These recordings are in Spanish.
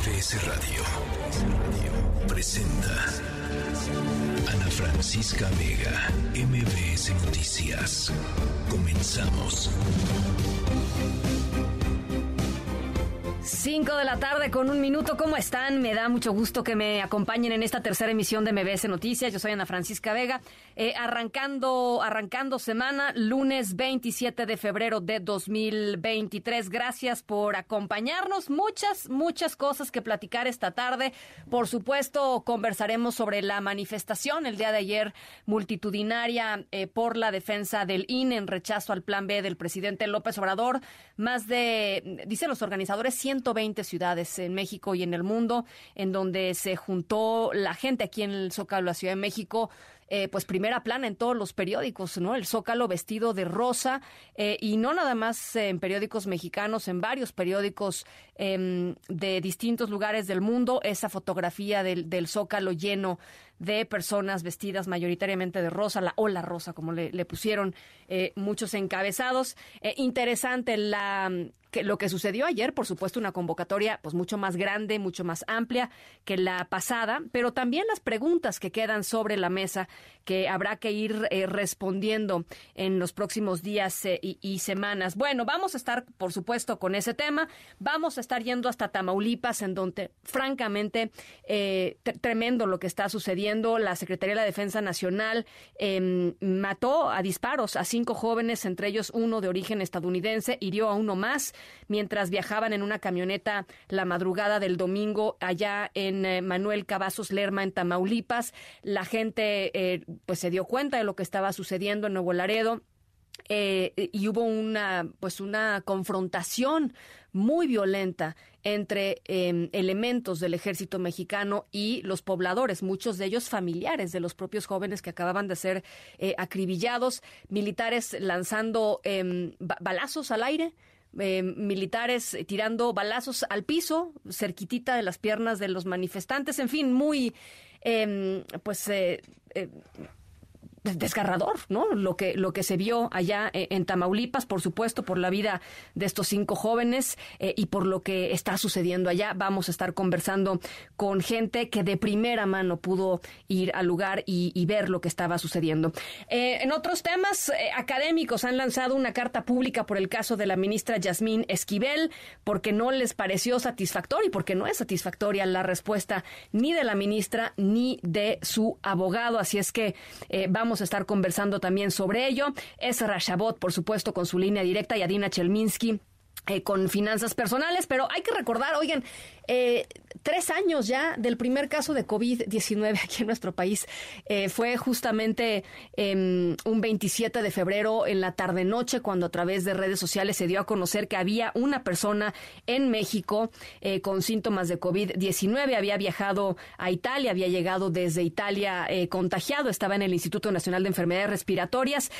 MBS Radio presenta Ana Francisca Vega, MBS Noticias. Comenzamos. 5 de la tarde con un minuto. ¿Cómo están? Me da mucho gusto que me acompañen en esta tercera emisión de MBS Noticias. Yo soy Ana Francisca Vega. Eh, arrancando, arrancando semana, lunes 27 de febrero de 2023. Gracias por acompañarnos. Muchas, muchas cosas que platicar esta tarde. Por supuesto, conversaremos sobre la manifestación el día de ayer multitudinaria eh, por la defensa del INE en rechazo al plan B del presidente López Obrador. Más de, dicen los organizadores, 120 ciudades en México y en el mundo, en donde se juntó la gente aquí en el Zócalo, la Ciudad de México, eh, pues primera plana en todos los periódicos, ¿no? El Zócalo vestido de rosa eh, y no nada más en periódicos mexicanos, en varios periódicos em, de distintos lugares del mundo, esa fotografía del, del, Zócalo lleno de personas vestidas mayoritariamente de rosa, la ola rosa, como le, pusieron eh, muchos encabezados. interesante la que lo que sucedió ayer, por supuesto, una convocatoria pues mucho más grande, mucho más amplia que la pasada, pero también las preguntas que quedan sobre la mesa que habrá que ir eh, respondiendo en los próximos días eh, y, semanas. Bueno, vamos a estar, por supuesto, con ese tema. Vamos a estar yendo hasta Tamaulipas, en donde, francamente, eh, tremendo lo que está sucediendo. La Secretaría de la Defensa Nacional em, mató a disparos a cinco jóvenes, entre ellos uno de origen estadounidense, hirió a uno más mientras viajaban en una camioneta la madrugada del domingo allá en eh, Manuel Cavazos Lerma, en Tamaulipas. La gente eh, pues se dio cuenta de lo que estaba sucediendo en Nuevo Laredo. Eh, y hubo una pues una confrontación muy violenta entre eh, elementos del ejército mexicano y los pobladores, muchos de ellos familiares de los propios jóvenes que acababan de ser eh, acribillados, militares lanzando em, balazos al aire, eh, militares tirando balazos al piso, cerquitita de las piernas de los manifestantes, en fin, muy, eh, pues, eh, desgarrador, ¿no? Lo que lo que se vio allá eh, en Tamaulipas, por supuesto, por la vida de estos cinco jóvenes eh, y por lo que está sucediendo allá. Vamos a estar conversando con gente que de primera mano pudo ir al lugar y, ver lo que estaba sucediendo. Eh, en otros temas académicos han lanzado una carta pública por el caso de la ministra Yasmín Esquivel porque no les pareció satisfactoria y porque no es satisfactoria la respuesta ni de la ministra ni de su abogado. Así es que vamos Vamos a estar conversando también sobre ello. Es Rashabot, por supuesto, con su línea directa y Adina Chelminsky. Eh, con finanzas personales, pero hay que recordar, oigan, eh, tres años ya del primer caso de COVID-19 aquí en nuestro país. Eh, fue justamente eh, un 27 de febrero en la tarde-noche cuando a través de redes sociales se dio a conocer que había una persona en México eh, con síntomas de COVID-19. Había viajado a Italia, había llegado desde Italia eh, contagiado, estaba en el Instituto Nacional de Enfermedades Respiratorias.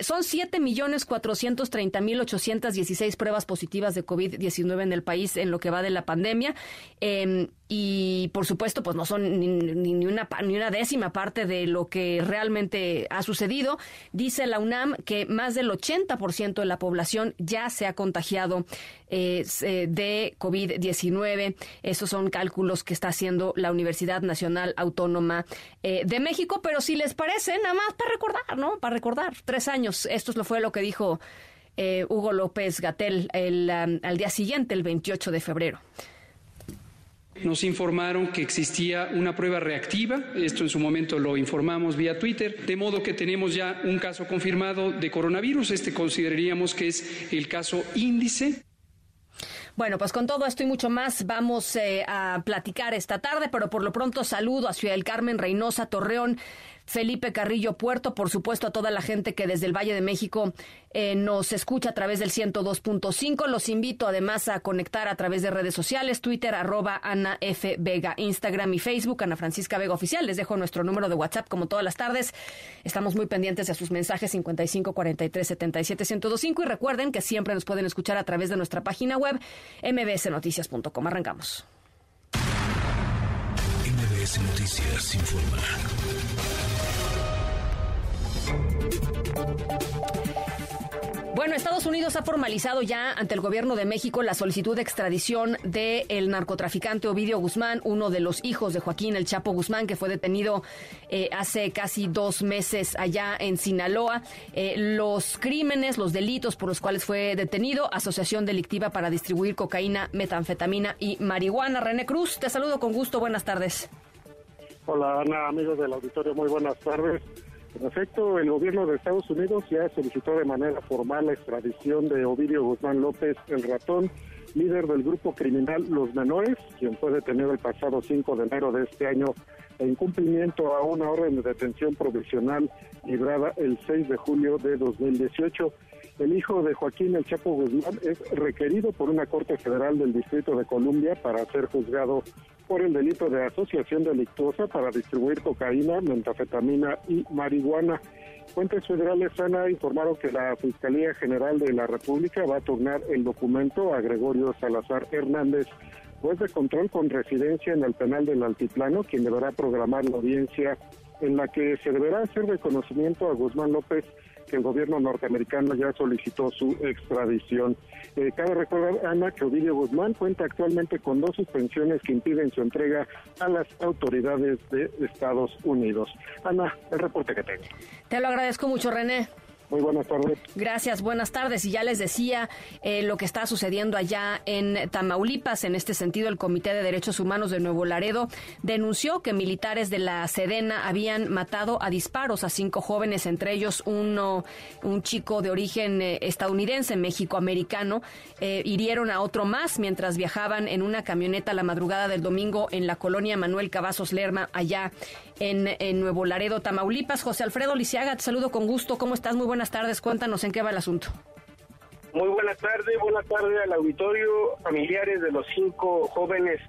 Son 7 millones 430 mil 816 pruebas positivas de COVID-19 en el país en lo que va de la pandemia. Eh, y por supuesto, pues no son ni, una, ni una décima parte de lo que realmente ha sucedido. Dice la UNAM que más del 80% de la población ya se ha contagiado eh, de COVID-19. Esos son cálculos que está haciendo la Universidad Nacional Autónoma eh, de México. Pero si les parece, nada más para recordar, ¿no? Para recordar, tres años. Esto fue lo que dijo eh, Hugo López Gatel el, um, al día siguiente, el 28 de febrero. Nos informaron que existía una prueba reactiva, esto en su momento lo informamos vía Twitter, de modo que tenemos ya un caso confirmado de coronavirus, este consideraríamos que es el caso índice. Bueno, pues con todo esto y mucho más vamos eh, a platicar esta tarde, pero por lo pronto saludo a Ciudad del Carmen, Reynosa, Torreón, Felipe Carrillo Puerto, por supuesto a toda la gente que desde el Valle de México eh, nos escucha a través del 102.5. Los invito además a conectar a través de redes sociales, Twitter, arroba Ana F. Vega, Instagram y Facebook, Ana Francisca Vega Oficial. Les dejo nuestro número de WhatsApp como todas las tardes. Estamos muy pendientes de sus mensajes 55 43 77 1025 y recuerden que siempre nos pueden escuchar a través de nuestra página web mbsnoticias.com. Arrancamos. MBS Noticias informa. Bueno, Estados Unidos ha formalizado ya ante el gobierno de México la solicitud de extradición del narcotraficante Ovidio Guzmán, uno de los hijos de Joaquín El Chapo Guzmán, que fue detenido eh, hace casi dos meses allá en Sinaloa. Eh, los crímenes, los delitos por los cuales fue detenido, asociación delictiva para distribuir cocaína, metanfetamina y marihuana. René Cruz, te saludo con gusto. Buenas tardes. Hola Ana, amigos del auditorio, muy buenas tardes. En efecto, el gobierno de Estados Unidos ya solicitó de manera formal la extradición de Ovidio Guzmán López, el ratón, líder del grupo criminal Los Menores, quien fue detenido el pasado 5 de enero de este año en cumplimiento a una orden de detención provisional librada el 6 de julio de 2018. El hijo de Joaquín El Chapo Guzmán es requerido por una Corte Federal del Distrito de Columbia para ser juzgado por el delito de asociación delictuosa para distribuir cocaína, mentafetamina y marihuana. Fuentes federales ANA informaron que la Fiscalía General de la República va a turnar el documento a Gregorio Salazar Hernández, juez de control con residencia en el penal del Altiplano, quien deberá programar la audiencia en la que se deberá hacer reconocimiento a Guzmán López que el gobierno norteamericano ya solicitó su extradición. Eh, cabe recordar, Ana, que Ovidio Guzmán cuenta actualmente con dos suspensiones que impiden su entrega a las autoridades de Estados Unidos. Ana, el reporte que tengo. Te lo agradezco mucho, René. Muy buenas tardes. Gracias, buenas tardes. Y ya les decía eh, lo que está sucediendo allá en Tamaulipas. En este sentido, el Comité de Derechos Humanos de Nuevo Laredo denunció que militares de la Sedena habían matado a disparos a cinco jóvenes, entre ellos uno, un chico de origen eh, estadounidense, mexicoamericano. Eh, hirieron a otro más mientras viajaban en una camioneta la madrugada del domingo en la colonia Manuel Cavazos Lerma, allá en, Nuevo Laredo, Tamaulipas. José Alfredo Lisiaga, te saludo con gusto. ¿Cómo estás? Muy buenas tardes. Cuéntanos en qué va el asunto. Muy buenas tardes, buenas tardes al auditorio, familiares de los cinco jóvenes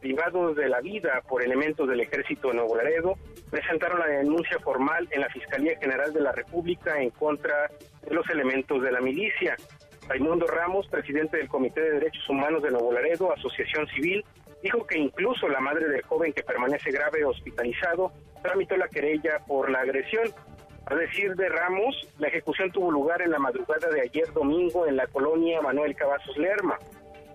privados de la vida por elementos del ejército de Nuevo Laredo, presentaron la denuncia formal en la Fiscalía General de la República en contra de los elementos de la milicia. Raimundo Ramos, presidente del Comité de Derechos Humanos de Nuevo Laredo, Asociación Civil, dijo que incluso la madre del joven que permanece grave hospitalizado tramitó la querella por la agresión. A decir de Ramos, la ejecución tuvo lugar en la madrugada de ayer domingo en la colonia Manuel Cavazos Lerma.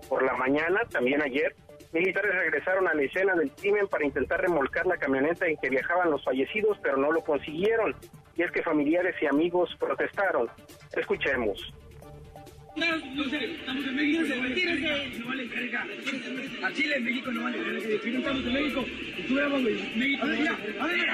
Por la mañana, también ayer, militares regresaron a la escena del crimen para intentar remolcar la camioneta en que viajaban los fallecidos, pero no lo consiguieron. Y es que familiares y amigos protestaron. Escuchemos. Estamos en México. No vale carga. A Chile, en México no vale. Si no estamos en México, estuviéramos en México. A. A ver,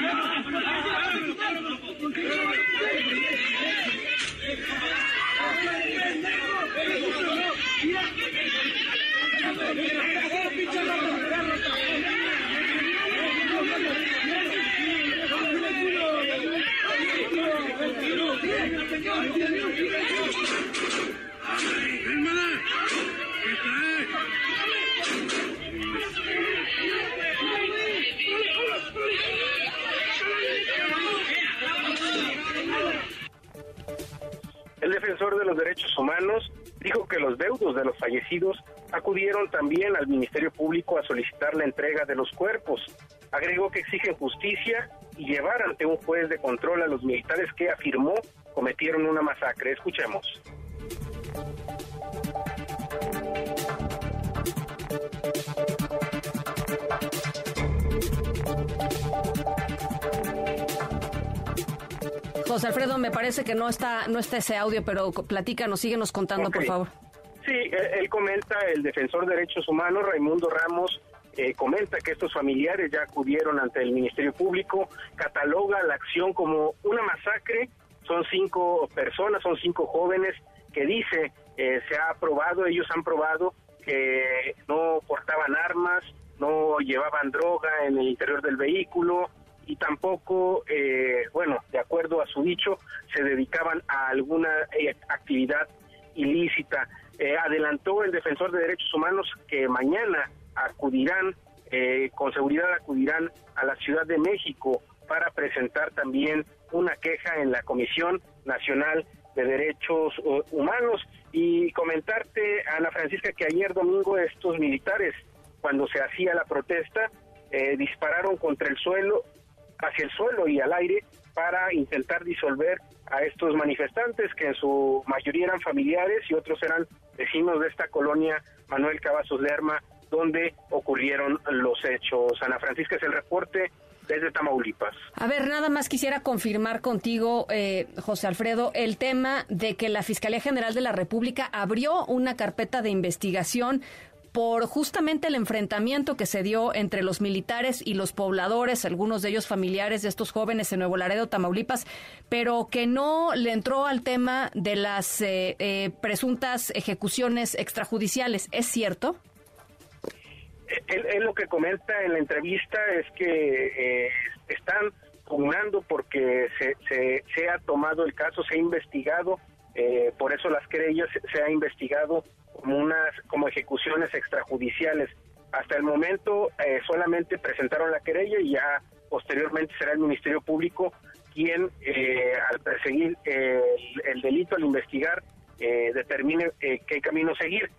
El defensor de los derechos humanos dijo que los deudos de los fallecidos acudieron también al Ministerio Público a solicitar la entrega de los cuerpos. Agregó que exigen justicia y llevar ante un juez de control a los militares que afirmó cometieron una masacre. Escuchemos. José Alfredo, me parece que no está, no está ese audio, pero platícanos, síguenos contando, por favor. Sí, él, él comenta, el defensor de derechos humanos, Raimundo Ramos, eh, comenta que estos familiares ya acudieron ante el Ministerio Público, cataloga la acción como una masacre, son cinco personas, son cinco jóvenes que dice eh, se ha probado, ellos han probado que no portaban armas, no llevaban droga en el interior del vehículo y tampoco, eh, bueno, de acuerdo a su dicho, se dedicaban a alguna eh, actividad ilícita. Eh, adelantó el defensor de derechos humanos que mañana acudirán, con seguridad acudirán a la Ciudad de México para presentar también una queja en la Comisión Nacional de Derechos eh, Humanos y comentarte, Ana Francisca, que ayer domingo estos militares, cuando se hacía la protesta, eh, dispararon contra el suelo, hacia el suelo y al aire para intentar disolver a estos manifestantes que en su mayoría eran familiares y otros eran vecinos de esta colonia Manuel Cavazos Lerma donde ocurrieron los hechos. Ana Francisca es el reporte desde Tamaulipas. A ver, nada más quisiera confirmar contigo, eh, José Alfredo, el tema de que la Fiscalía General de la República abrió una carpeta de investigación por justamente el enfrentamiento que se dio entre los militares y los pobladores, algunos de ellos familiares de estos jóvenes en Nuevo Laredo, Tamaulipas, pero que no le entró al tema de las eh, eh, presuntas ejecuciones extrajudiciales. ¿Es cierto? Él, lo que comenta en la entrevista es que eh, están pugnando porque se, se, ha tomado el caso, se ha investigado, eh, por eso las querellas se, ha investigado como unas como ejecuciones extrajudiciales. Hasta el momento eh, solamente presentaron la querella y ya posteriormente será el Ministerio Público quien al perseguir el, delito, al investigar, determine qué camino seguir.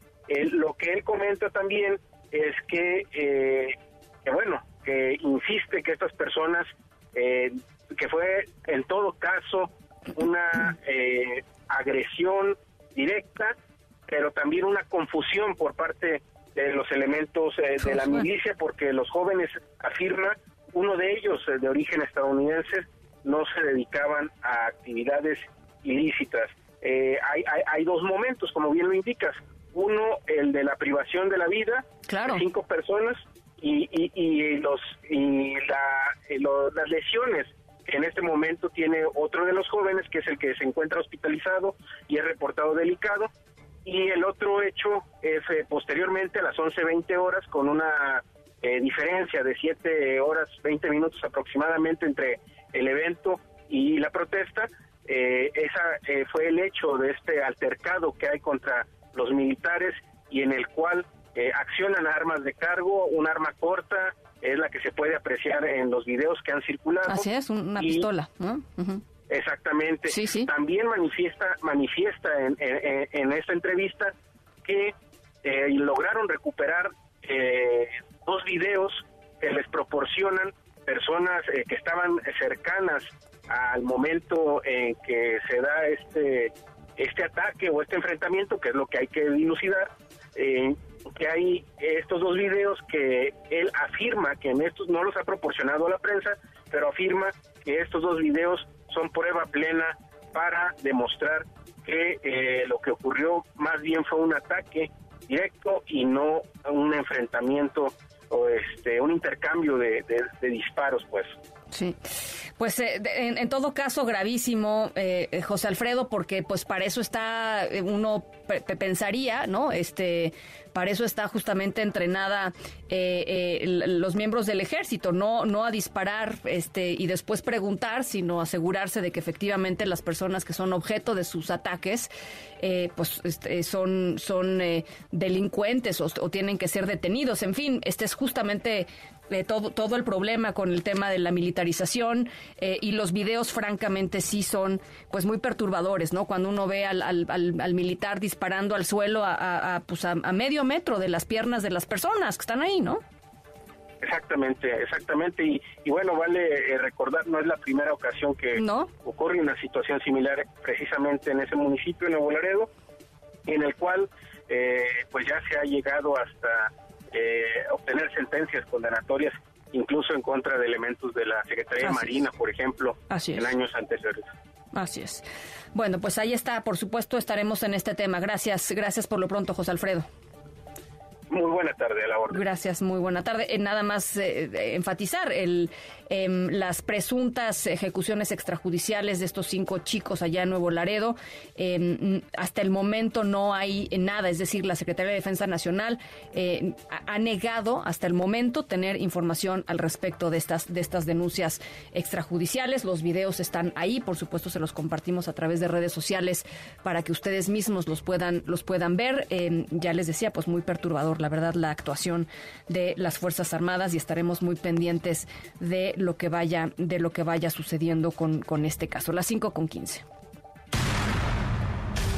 lo que él comenta también es eh, que, bueno, que insiste que estas personas, eh, que fue en todo caso una eh, agresión directa, pero también una confusión por parte de los elementos de la milicia, porque los jóvenes afirman, uno de ellos de origen estadounidense, no se dedicaban a actividades ilícitas. hay, hay, hay dos momentos, como bien lo indicas. Uno, el de la privación de la vida, claro. de cinco personas, y, y, los y las lesiones que en este momento tiene otro de los jóvenes, que es el que se encuentra hospitalizado y es reportado delicado. Y el otro hecho es eh, posteriormente a las 11.20 horas, con una eh, diferencia de 7 horas 20 minutos aproximadamente entre el evento y la protesta. Eh, esa fue el hecho de este altercado que hay contra los militares y en el cual eh, accionan armas de cargo, un arma corta, es la que se puede apreciar en los videos que han circulado. Así es, una pistola. Exactamente. Sí, sí. También manifiesta, manifiesta en, esta entrevista que eh, lograron recuperar eh, dos videos que les proporcionan personas que estaban cercanas al momento en que se da este este ataque o este enfrentamiento, que es lo que hay que dilucidar, eh, que hay estos dos videos que él afirma que en estos no los ha proporcionado a la prensa, pero afirma que estos dos videos son prueba plena para demostrar que eh, lo que ocurrió más bien fue un ataque directo y no un enfrentamiento o este un intercambio de, de disparos pues sí pues eh, en, todo caso gravísimo, eh, eh, José Alfredo, porque pues para eso está uno pensaría, ¿no? Este, para eso está justamente entrenada los miembros del ejército, no no a disparar, este y después preguntar, sino asegurarse de que efectivamente las personas que son objeto de sus ataques, pues este, son son delincuentes o tienen que ser detenidos. En fin, este es justamente todo, todo el problema con el tema de la militarización eh, y los videos francamente sí son pues muy perturbadores, ¿no? Cuando uno ve al, al, al, militar disparando al suelo a, a, pues a, medio metro de las piernas de las personas que están ahí, ¿no? Exactamente, exactamente. Y, y bueno, vale eh, recordar, no es la primera ocasión que ocurre una situación similar precisamente en ese municipio, en Nuevo Laredo, en el cual eh, pues ya se ha llegado hasta eh, obtener sentencias condenatorias incluso en contra de elementos de la Secretaría de Marina, por ejemplo, en años anteriores. Así es. Bueno, pues ahí está, por supuesto, estaremos en este tema. Gracias, gracias por lo pronto, José Alfredo. Muy buena tarde a. Gracias, muy buena tarde. Eh, nada más eh, enfatizar el, em, las presuntas ejecuciones extrajudiciales de estos cinco chicos allá en Nuevo Laredo. Em, hasta el momento no hay nada, es decir, la Secretaría de Defensa Nacional eh, ha negado hasta el momento tener información al respecto de estas, de estas denuncias extrajudiciales. Los videos están ahí, por supuesto se los compartimos a través de redes sociales para que ustedes mismos los puedan, los puedan ver. Em, ya les decía, pues muy perturbador la verdad, la actuación de las Fuerzas Armadas y estaremos muy pendientes de lo que vaya, de lo que vaya sucediendo con, con este caso. Las 5 con 15.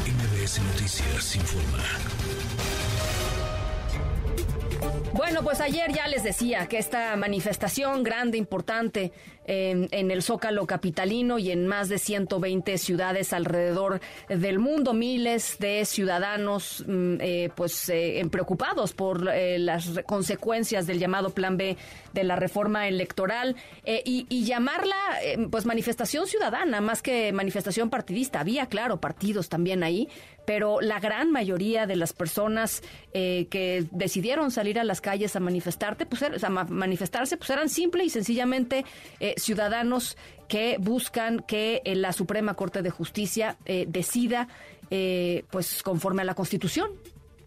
MBS Noticias informa. Bueno, pues ayer ya les decía que esta manifestación grande, importante, en, el Zócalo capitalino y en más de 120 ciudades alrededor del mundo. Miles de ciudadanos mm, eh, pues eh, preocupados por eh, las consecuencias del llamado Plan B de la reforma electoral y, y, llamarla pues manifestación ciudadana más que manifestación partidista. Había, claro, partidos también ahí, pero la gran mayoría de las personas eh, que decidieron salir a las calles a manifestarte, pues, er, a manifestarse, pues eran simple y sencillamente eh, ciudadanos que buscan que eh, la Suprema Corte de Justicia decida, pues conforme a la Constitución,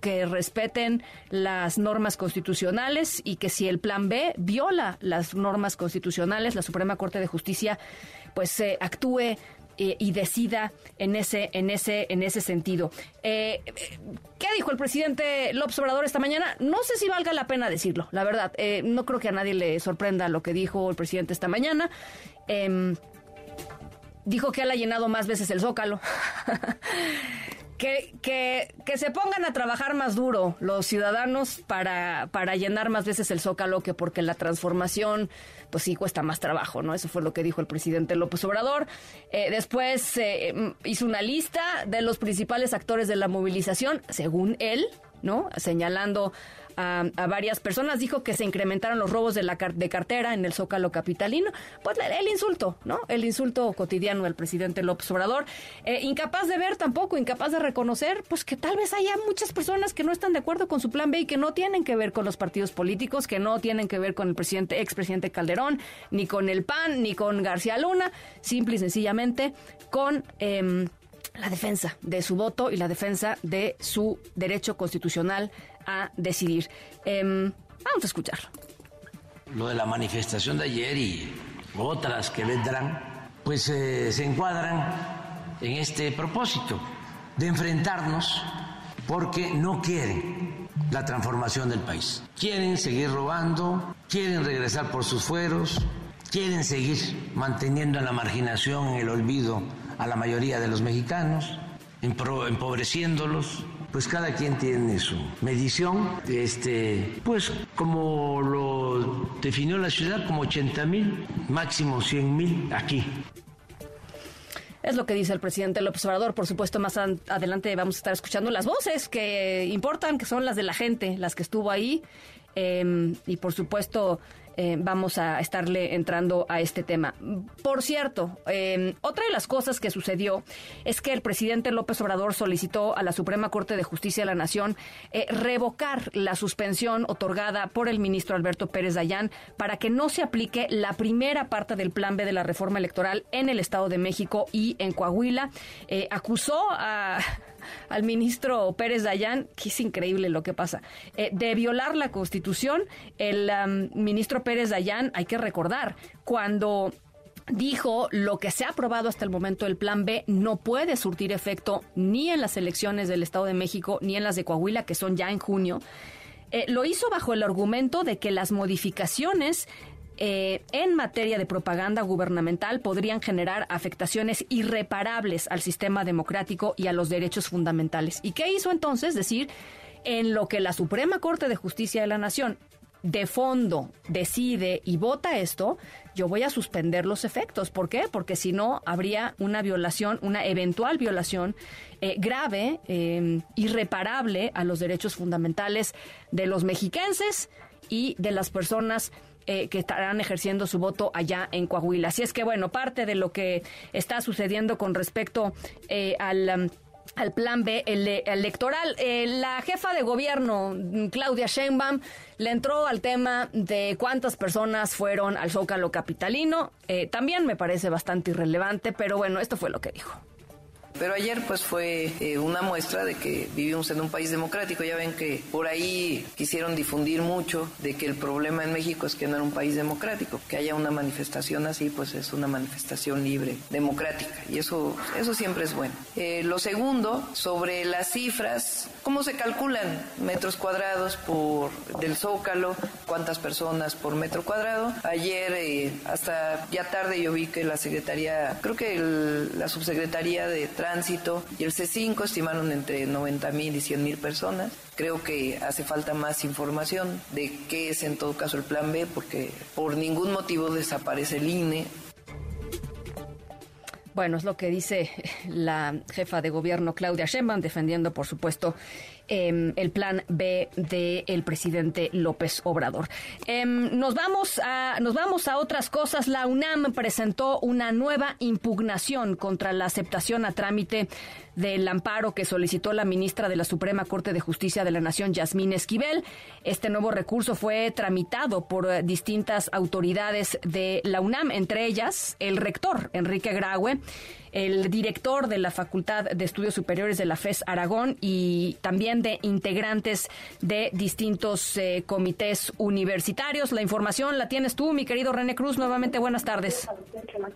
que respeten las normas constitucionales y que si el plan B viola las normas constitucionales, la Suprema Corte de Justicia pues actúe eh, y decida en ese, en ese, en ese sentido. Eh, ¿Qué dijo el presidente López Obrador esta mañana? No sé si valga la pena decirlo, la verdad. Eh, no creo que a nadie le sorprenda lo que dijo el presidente esta mañana. Em, dijo que él ha llenado más veces el zócalo. Que, que, que, se pongan a trabajar más duro los ciudadanos para, para llenar más veces el zócalo que porque la transformación pues sí cuesta más trabajo, ¿no? Eso fue lo que dijo el presidente López Obrador. Eh, después eh, hizo una lista de los principales actores de la movilización, según él, ¿no? Señalando a, varias personas. Dijo que se incrementaron los robos de, la, de cartera en el Zócalo Capitalino. Pues el insulto, ¿no? El insulto cotidiano del presidente López Obrador. Eh, incapaz de ver tampoco, incapaz de reconocer, pues que tal vez haya muchas personas que no están de acuerdo con su plan B y que no tienen que ver con los partidos políticos, que no tienen que ver con el presidente, expresidente Calderón, ni con el PAN, ni con García Luna, simple y sencillamente con... Em, la defensa de su voto y la defensa de su derecho constitucional a decidir. Em, vamos a escucharlo. Lo de la manifestación de ayer y otras que vendrán, pues eh, se encuadran en este propósito de enfrentarnos porque no quieren la transformación del país. Quieren seguir robando, quieren regresar por sus fueros, quieren seguir manteniendo en la marginación, en el olvido a la mayoría de los mexicanos, empobreciéndolos, pues cada quien tiene su medición, este, pues como lo definió la ciudad, como 80 mil, máximo 100 mil aquí. Es lo que dice el presidente López Obrador. Por supuesto, más adelante vamos a estar escuchando las voces que importan, que son las de la gente, las que estuvo ahí. Em, y por supuesto, eh, vamos a estarle entrando a este tema. Por cierto, eh, otra de las cosas que sucedió es que el presidente López Obrador solicitó a la Suprema Corte de Justicia de la Nación eh, revocar la suspensión otorgada por el ministro Alberto Pérez Dayán para que no se aplique la primera parte del plan B de la reforma electoral en el Estado de México y en Coahuila. acusó a al ministro Pérez Dayán, que es increíble lo que pasa, eh, de violar la Constitución. El ministro Pérez Dayán, hay que recordar, cuando dijo lo que se ha aprobado hasta el momento el plan B no puede surtir efecto ni en las elecciones del Estado de México ni en las de Coahuila, que son ya en junio. Eh, lo hizo bajo el argumento de que las modificaciones eh, en materia de propaganda gubernamental podrían generar afectaciones irreparables al sistema democrático y a los derechos fundamentales. ¿Y qué hizo entonces? Decir, en lo que la Suprema Corte de Justicia de la Nación de fondo decide y vota esto, yo voy a suspender los efectos. ¿Por qué? Porque si no, habría una violación, una eventual violación eh, grave, eh, irreparable a los derechos fundamentales de los mexiquenses y de las personas eh, que estarán ejerciendo su voto allá en Coahuila. Así es que, bueno, parte de lo que está sucediendo con respecto eh, al... Um, al plan B electoral. Eh, la jefa de gobierno, Claudia Sheinbaum, le entró al tema de cuántas personas fueron al Zócalo Capitalino. también me parece bastante irrelevante, pero bueno, esto fue lo que dijo. Pero ayer pues fue eh, una muestra de que vivimos en un país democrático. Ya ven que por ahí quisieron difundir mucho de que el problema en México es que no era un país democrático. Que haya una manifestación así pues es una manifestación libre, democrática. Y eso, eso siempre es bueno. Eh, lo segundo, sobre las cifras, ¿cómo se calculan metros cuadrados por del Zócalo? ¿Cuántas personas por metro cuadrado? Ayer eh, hasta ya tarde yo vi que la Secretaría, creo que la Subsecretaría de tránsito y el C5 estimaron entre 90 mil y 100 mil personas. Creo que hace falta más información de qué es en todo caso el plan B porque por ningún motivo desaparece el INE. Bueno, es lo que dice la jefa de gobierno Claudia Sheinbaum defendiendo por supuesto em, el plan B del presidente López Obrador. Em, nos vamos a nos vamos a otras cosas. La UNAM presentó una nueva impugnación contra la aceptación a trámite del amparo que solicitó la ministra de la Suprema Corte de Justicia de la Nación, Yasmín Esquivel. Este nuevo recurso fue tramitado por eh, distintas autoridades de la UNAM, entre ellas el rector Enrique Graue el director de la Facultad de Estudios Superiores de la FES Aragón y también de integrantes de distintos eh, comités universitarios. La información la tienes tú, mi querido René Cruz. Nuevamente, buenas tardes.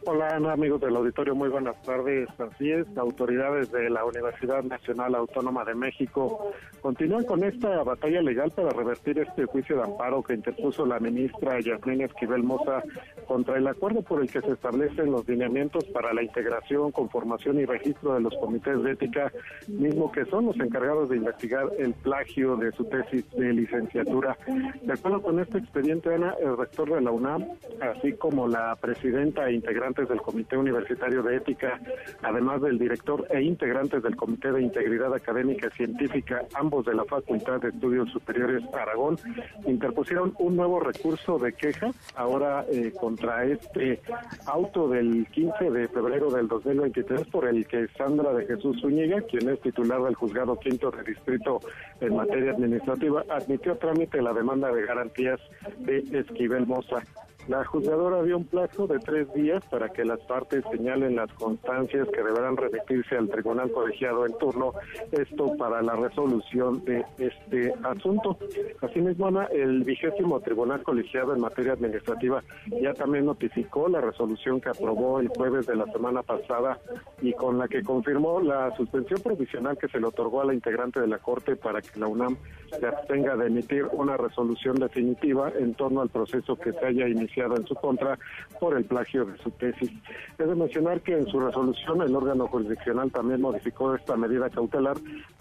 Hola, amigos del auditorio. Muy buenas tardes. Así es, autoridades de la Universidad Nacional Autónoma de México continúan con esta batalla legal para revertir este juicio de amparo que interpuso la ministra Yasmín Esquivel Moza contra el acuerdo por el que se establecen los lineamientos para la integración conformación y registro de los comités de ética, mismo que son los encargados de investigar el plagio de su tesis de licenciatura. De acuerdo con este expediente, Ana, el rector de la UNAM, así como la presidenta e integrantes del Comité Universitario de Ética, además del director e integrantes del Comité de Integridad Académica y Científica, ambos de la Facultad de Estudios Superiores Aragón, interpusieron un nuevo recurso de queja ahora eh, contra este auto del 15 de febrero del 2020 2023 por el que Sandra de Jesús Zúñiga, quien es titular del juzgado quinto de distrito en materia administrativa, admitió trámite la demanda de garantías de Esquivel Moza. La juzgadora dio un plazo de tres días para que las partes señalen las constancias que deberán remitirse al tribunal colegiado en turno, esto para la resolución de este asunto. Asimismo, Ana, el vigésimo tribunal colegiado en materia administrativa ya también notificó la resolución que aprobó el jueves de la semana pasada y con la que confirmó la suspensión provisional que se le otorgó a la integrante de la Corte para que la UNAM se abstenga de emitir una resolución definitiva en torno al proceso que se haya iniciado en su contra por el plagio de su tesis. Es de mencionar que en su resolución el órgano jurisdiccional también modificó esta medida cautelar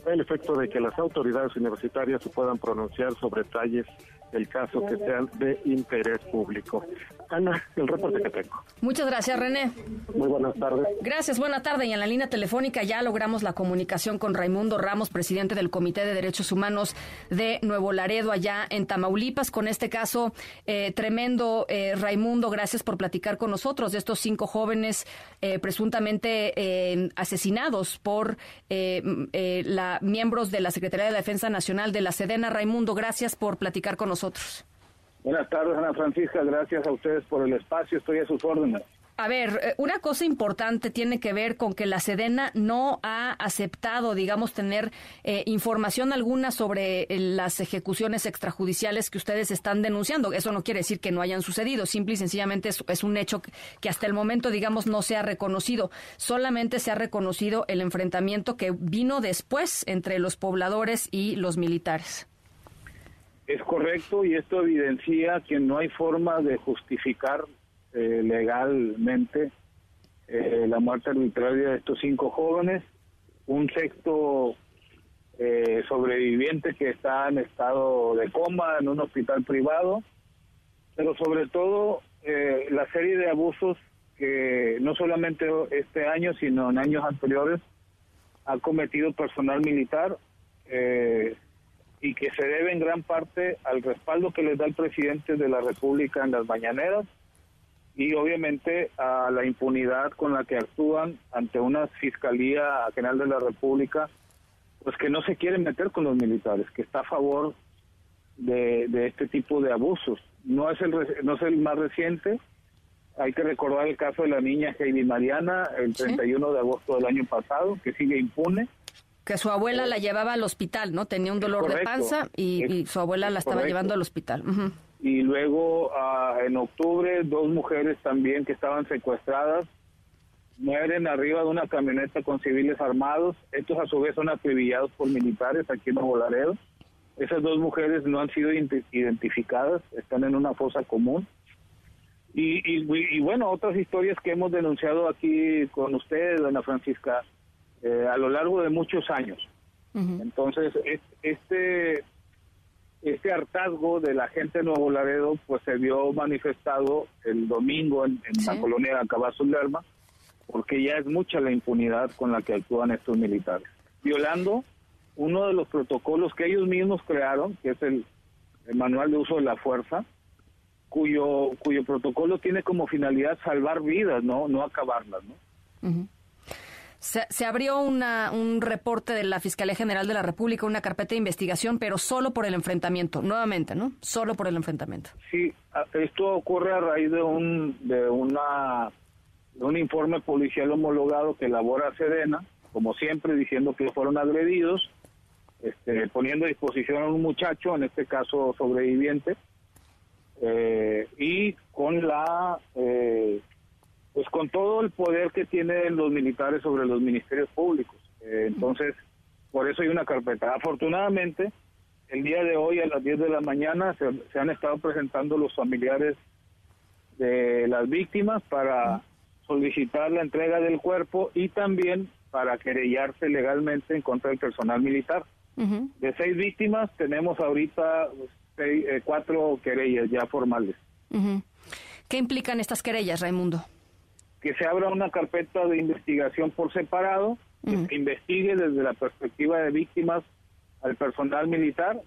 el efecto de que las autoridades universitarias se puedan pronunciar sobre detalles del caso que sean de interés público. Ana, el reporte que tengo. Muchas gracias, René. Muy buenas tardes. Gracias, buena tarde. Y en la línea telefónica ya logramos la comunicación con Raimundo Ramos, presidente del Comité de Derechos Humanos de Nuevo Laredo, allá en Tamaulipas, con este caso eh, tremendo. Eh, Raimundo, gracias por platicar con nosotros de estos cinco jóvenes eh, presuntamente asesinados por la, miembros de la Secretaría de la Defensa Nacional de la Sedena. Raimundo, gracias por platicar con nosotros. Buenas tardes, Ana Francisca. Gracias a ustedes por el espacio. Estoy a sus órdenes. A ver, eh, una cosa importante tiene que ver con que la Sedena no ha aceptado, digamos, tener eh, información alguna sobre eh, las ejecuciones extrajudiciales que ustedes están denunciando. Eso no quiere decir que no hayan sucedido, simple y sencillamente es, es un hecho que hasta el momento, digamos, no se ha reconocido. Solamente se ha reconocido el enfrentamiento que vino después entre los pobladores y los militares. Es correcto y esto evidencia que no hay forma de justificar eh, legalmente eh, la muerte arbitraria de estos cinco jóvenes, un sexto eh, sobreviviente que está en estado de coma en un hospital privado, pero sobre todo la serie de abusos que no solamente este año, sino en años anteriores ha cometido personal militar. Eh, y que se debe en gran parte al respaldo que les da el presidente de la República en las mañaneras y obviamente a la impunidad con la que actúan ante una Fiscalía General de la República, pues que no se quieren meter con los militares, que está a favor de, este tipo de abusos. No es, el, no es el más reciente, hay que recordar el caso de la niña Heidi Mariana el 31 de agosto del año pasado, que sigue impune que su abuela la llevaba al hospital, ¿no? Tenía un dolor de panza y, su abuela la estaba llevando al hospital. Y luego ah, en octubre dos mujeres también que estaban secuestradas mueren arriba de una camioneta con civiles armados. Estos a su vez son acribillados por militares aquí en Nuevo Laredo. Esas dos mujeres no han sido identificadas, están en una fosa común. Y, y, bueno, otras historias que hemos denunciado aquí con ustedes, doña Francisca, eh, a lo largo de muchos años. Entonces, este este hartazgo de la gente de Nuevo Laredo pues se vio manifestado el domingo en, la colonia Cabazo Lerma, porque ya es mucha la impunidad con la que actúan estos militares, violando uno de los protocolos que ellos mismos crearon, que es el, manual de uso de la fuerza, cuyo cuyo protocolo tiene como finalidad salvar vidas, no no acabarlas, ¿no? Se, abrió una, un reporte de la Fiscalía General de la República, una carpeta de investigación, pero solo por el enfrentamiento, nuevamente, ¿no? Solo por el enfrentamiento. Sí, esto ocurre a raíz de un de una de un informe policial homologado que elabora Sedena, como siempre diciendo que fueron agredidos, este, poniendo a disposición a un muchacho, en este caso sobreviviente, eh, y con la eh, pues con todo el poder que tienen los militares sobre los ministerios públicos. Eh, entonces, por eso hay una carpeta. Afortunadamente, el día de hoy a las 10 de la mañana se, han estado presentando los familiares de las víctimas para solicitar la entrega del cuerpo y también para querellarse legalmente en contra del personal militar. De seis víctimas tenemos ahorita eh, cuatro querellas ya formales. ¿Qué implican estas querellas, Raimundo? Que se abra una carpeta de investigación por separado, que se investigue desde la perspectiva de víctimas al personal militar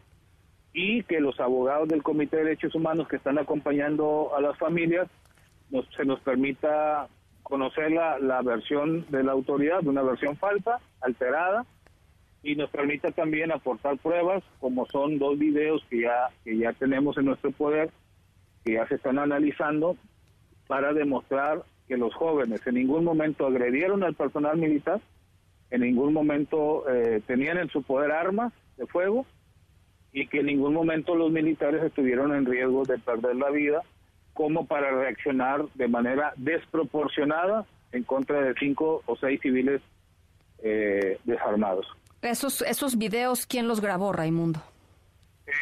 y que los abogados del Comité de Derechos Humanos que están acompañando a las familias nos, se nos permita conocer la, la versión de la autoridad, una versión falsa, alterada, y nos permita también aportar pruebas, como son dos videos que ya, que ya tenemos en nuestro poder, que ya se están analizando, para demostrar que los jóvenes en ningún momento agredieron al personal militar, en ningún momento eh, tenían en su poder armas de fuego y que en ningún momento los militares estuvieron en riesgo de perder la vida como para reaccionar de manera desproporcionada en contra de cinco o seis civiles eh, desarmados. Esos, esos videos, ¿quién los grabó, Raimundo? Eh,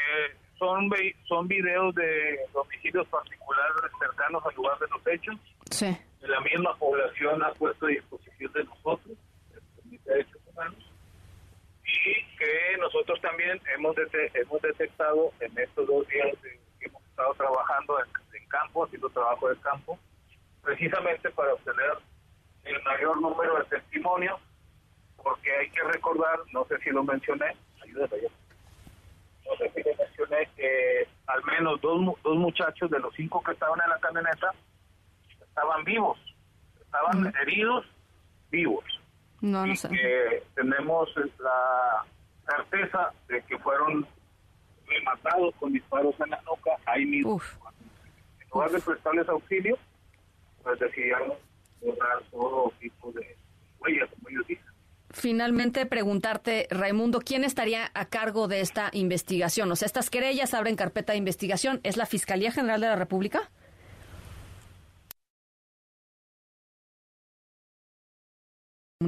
son, son videos de domicilios particulares cercanos al lugar de los hechos. Sí la misma población ha puesto a disposición de nosotros, de derechos humanos, y que nosotros también hemos, hemos detectado en estos dos días que hemos estado trabajando en, campo, haciendo trabajo de campo, precisamente para obtener el mayor número de testimonios, porque hay que recordar, no sé si lo mencioné, ayúdame no sé si lo mencioné, que al menos dos, dos muchachos de los cinco que estaban en la camioneta estaban vivos, estaban heridos vivos. No, y que tenemos la certeza de que fueron rematados con disparos en la nuca ahí mismo. En lugar de prestarles auxilio, pues decidieron borrar todo tipo de huellas, como ellos dicen. Finalmente, preguntarte, Raimundo, ¿quién estaría a cargo de esta investigación? O sea, estas querellas abren carpeta de investigación. ¿Es la Fiscalía General de la República?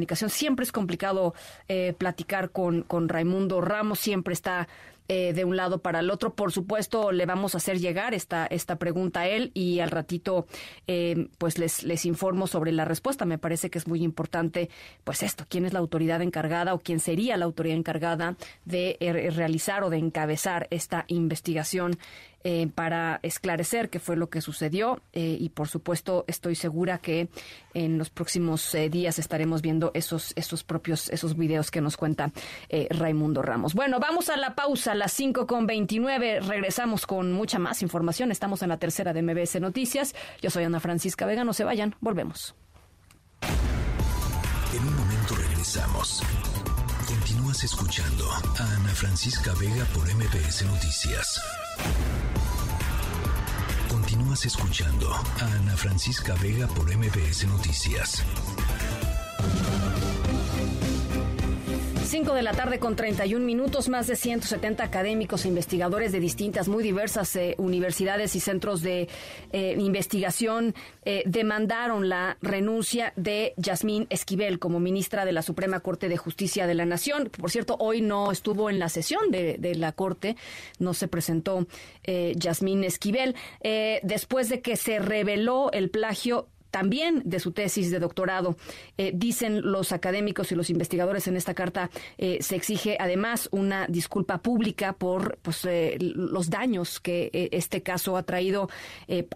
Siempre es complicado eh, platicar con, con Raimundo Ramos, siempre está eh, de un lado para el otro. Por supuesto, le vamos a hacer llegar esta, esta pregunta a él y al ratito eh, pues les, les informo sobre la respuesta. Me parece que es muy importante pues esto, quién es la autoridad encargada o quién sería la autoridad encargada de realizar o de encabezar esta investigación eh, para esclarecer qué fue lo que sucedió eh, y por supuesto estoy segura que en los próximos eh, días estaremos viendo esos esos propios esos videos que nos cuenta Raimundo Ramos. Bueno, vamos a la pausa las 5 con 29, regresamos con mucha más información. Estamos en la tercera de MBS Noticias. Yo soy Ana Francisca Vega, no se vayan, volvemos. En un momento regresamos. Continúas escuchando a Ana Francisca Vega por MBS Noticias. Continúas escuchando a Ana Francisca Vega por MBS Noticias. 5 de la tarde con 31 minutos, más de 170 académicos e investigadores de distintas, muy diversas eh, universidades y centros de eh, investigación eh, demandaron la renuncia de Yasmín Esquivel como ministra de la Suprema Corte de Justicia de la Nación. Por cierto, hoy no estuvo en la sesión de, de la Corte, no se presentó Yasmín Esquivel. después de que se reveló el plagio también de su tesis de doctorado. Eh, dicen los académicos y los investigadores en esta carta, eh, se exige además una disculpa pública por pues, eh, los daños que este caso ha traído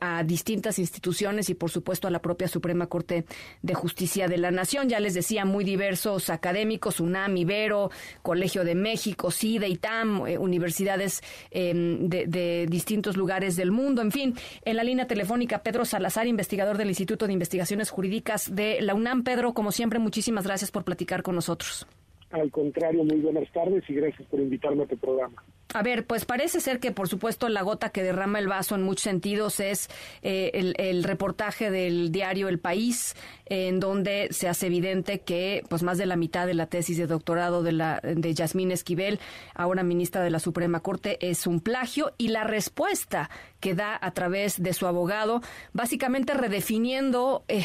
a distintas instituciones y, por supuesto, a la propia Suprema Corte de Justicia de la Nación. Ya les decía, muy diversos académicos, UNAM, Ibero, Colegio de México, CIDE, ITAM, universidades em, de, distintos lugares del mundo. En fin, en la línea telefónica, Pedro Salazar, investigador del Instituto Investigaciones Jurídicas de la UNAM. Pedro, como siempre, muchísimas gracias por platicar con nosotros. Al contrario, muy buenas tardes y gracias por invitarme a tu programa. A ver, pues parece ser que, por supuesto, la gota que derrama el vaso en muchos sentidos es eh, el, reportaje del diario El País, en donde se hace evidente que, pues, más de la mitad de la tesis de doctorado de la de Yasmín Esquivel, ahora ministra de la Suprema Corte, es un plagio y la respuesta que da a través de su abogado, básicamente redefiniendo, eh,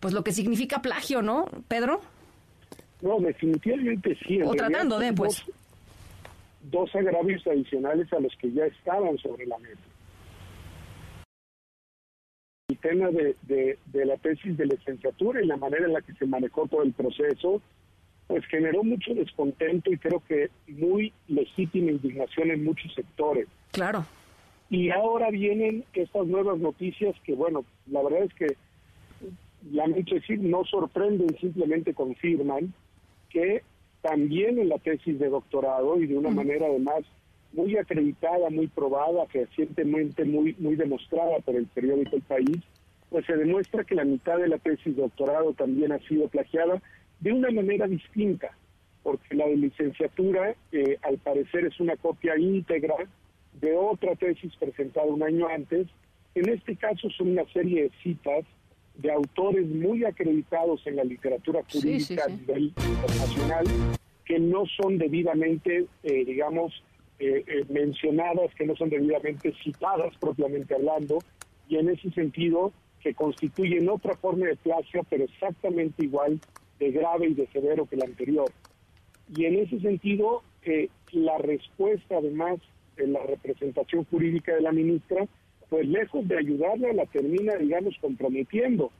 pues, lo que significa plagio, ¿no, Pedro? No, definitivamente sí. o tratando de, pues. Dos, agravios adicionales a los que ya estaban sobre la mesa. El tema de, de, la tesis de licenciatura y la manera en la que se manejó todo el proceso, pues generó mucho descontento y creo que muy legítima indignación en muchos sectores. Claro. Y ahora vienen estas nuevas noticias que, bueno, la verdad es que, la mucho decir, no sorprenden, simplemente confirman que también en la tesis de doctorado y de una manera además muy acreditada, muy probada, recientemente muy, muy demostrada por el periódico El País, pues se demuestra que la mitad de la tesis de doctorado también ha sido plagiada de una manera distinta, porque la de licenciatura eh, al parecer es una copia íntegra de otra tesis presentada un año antes. En este caso son una serie de citas de autores muy acreditados en la literatura jurídica a nivel internacional que no son debidamente, eh, digamos, eh, eh, mencionadas, que no son debidamente citadas propiamente hablando, y en ese sentido que constituyen otra forma de plagio, pero exactamente igual de grave y de severo que la anterior. Y en ese sentido, la respuesta además de la representación jurídica de la ministra pues lejos de ayudarla, la termina, digamos, comprometiendo,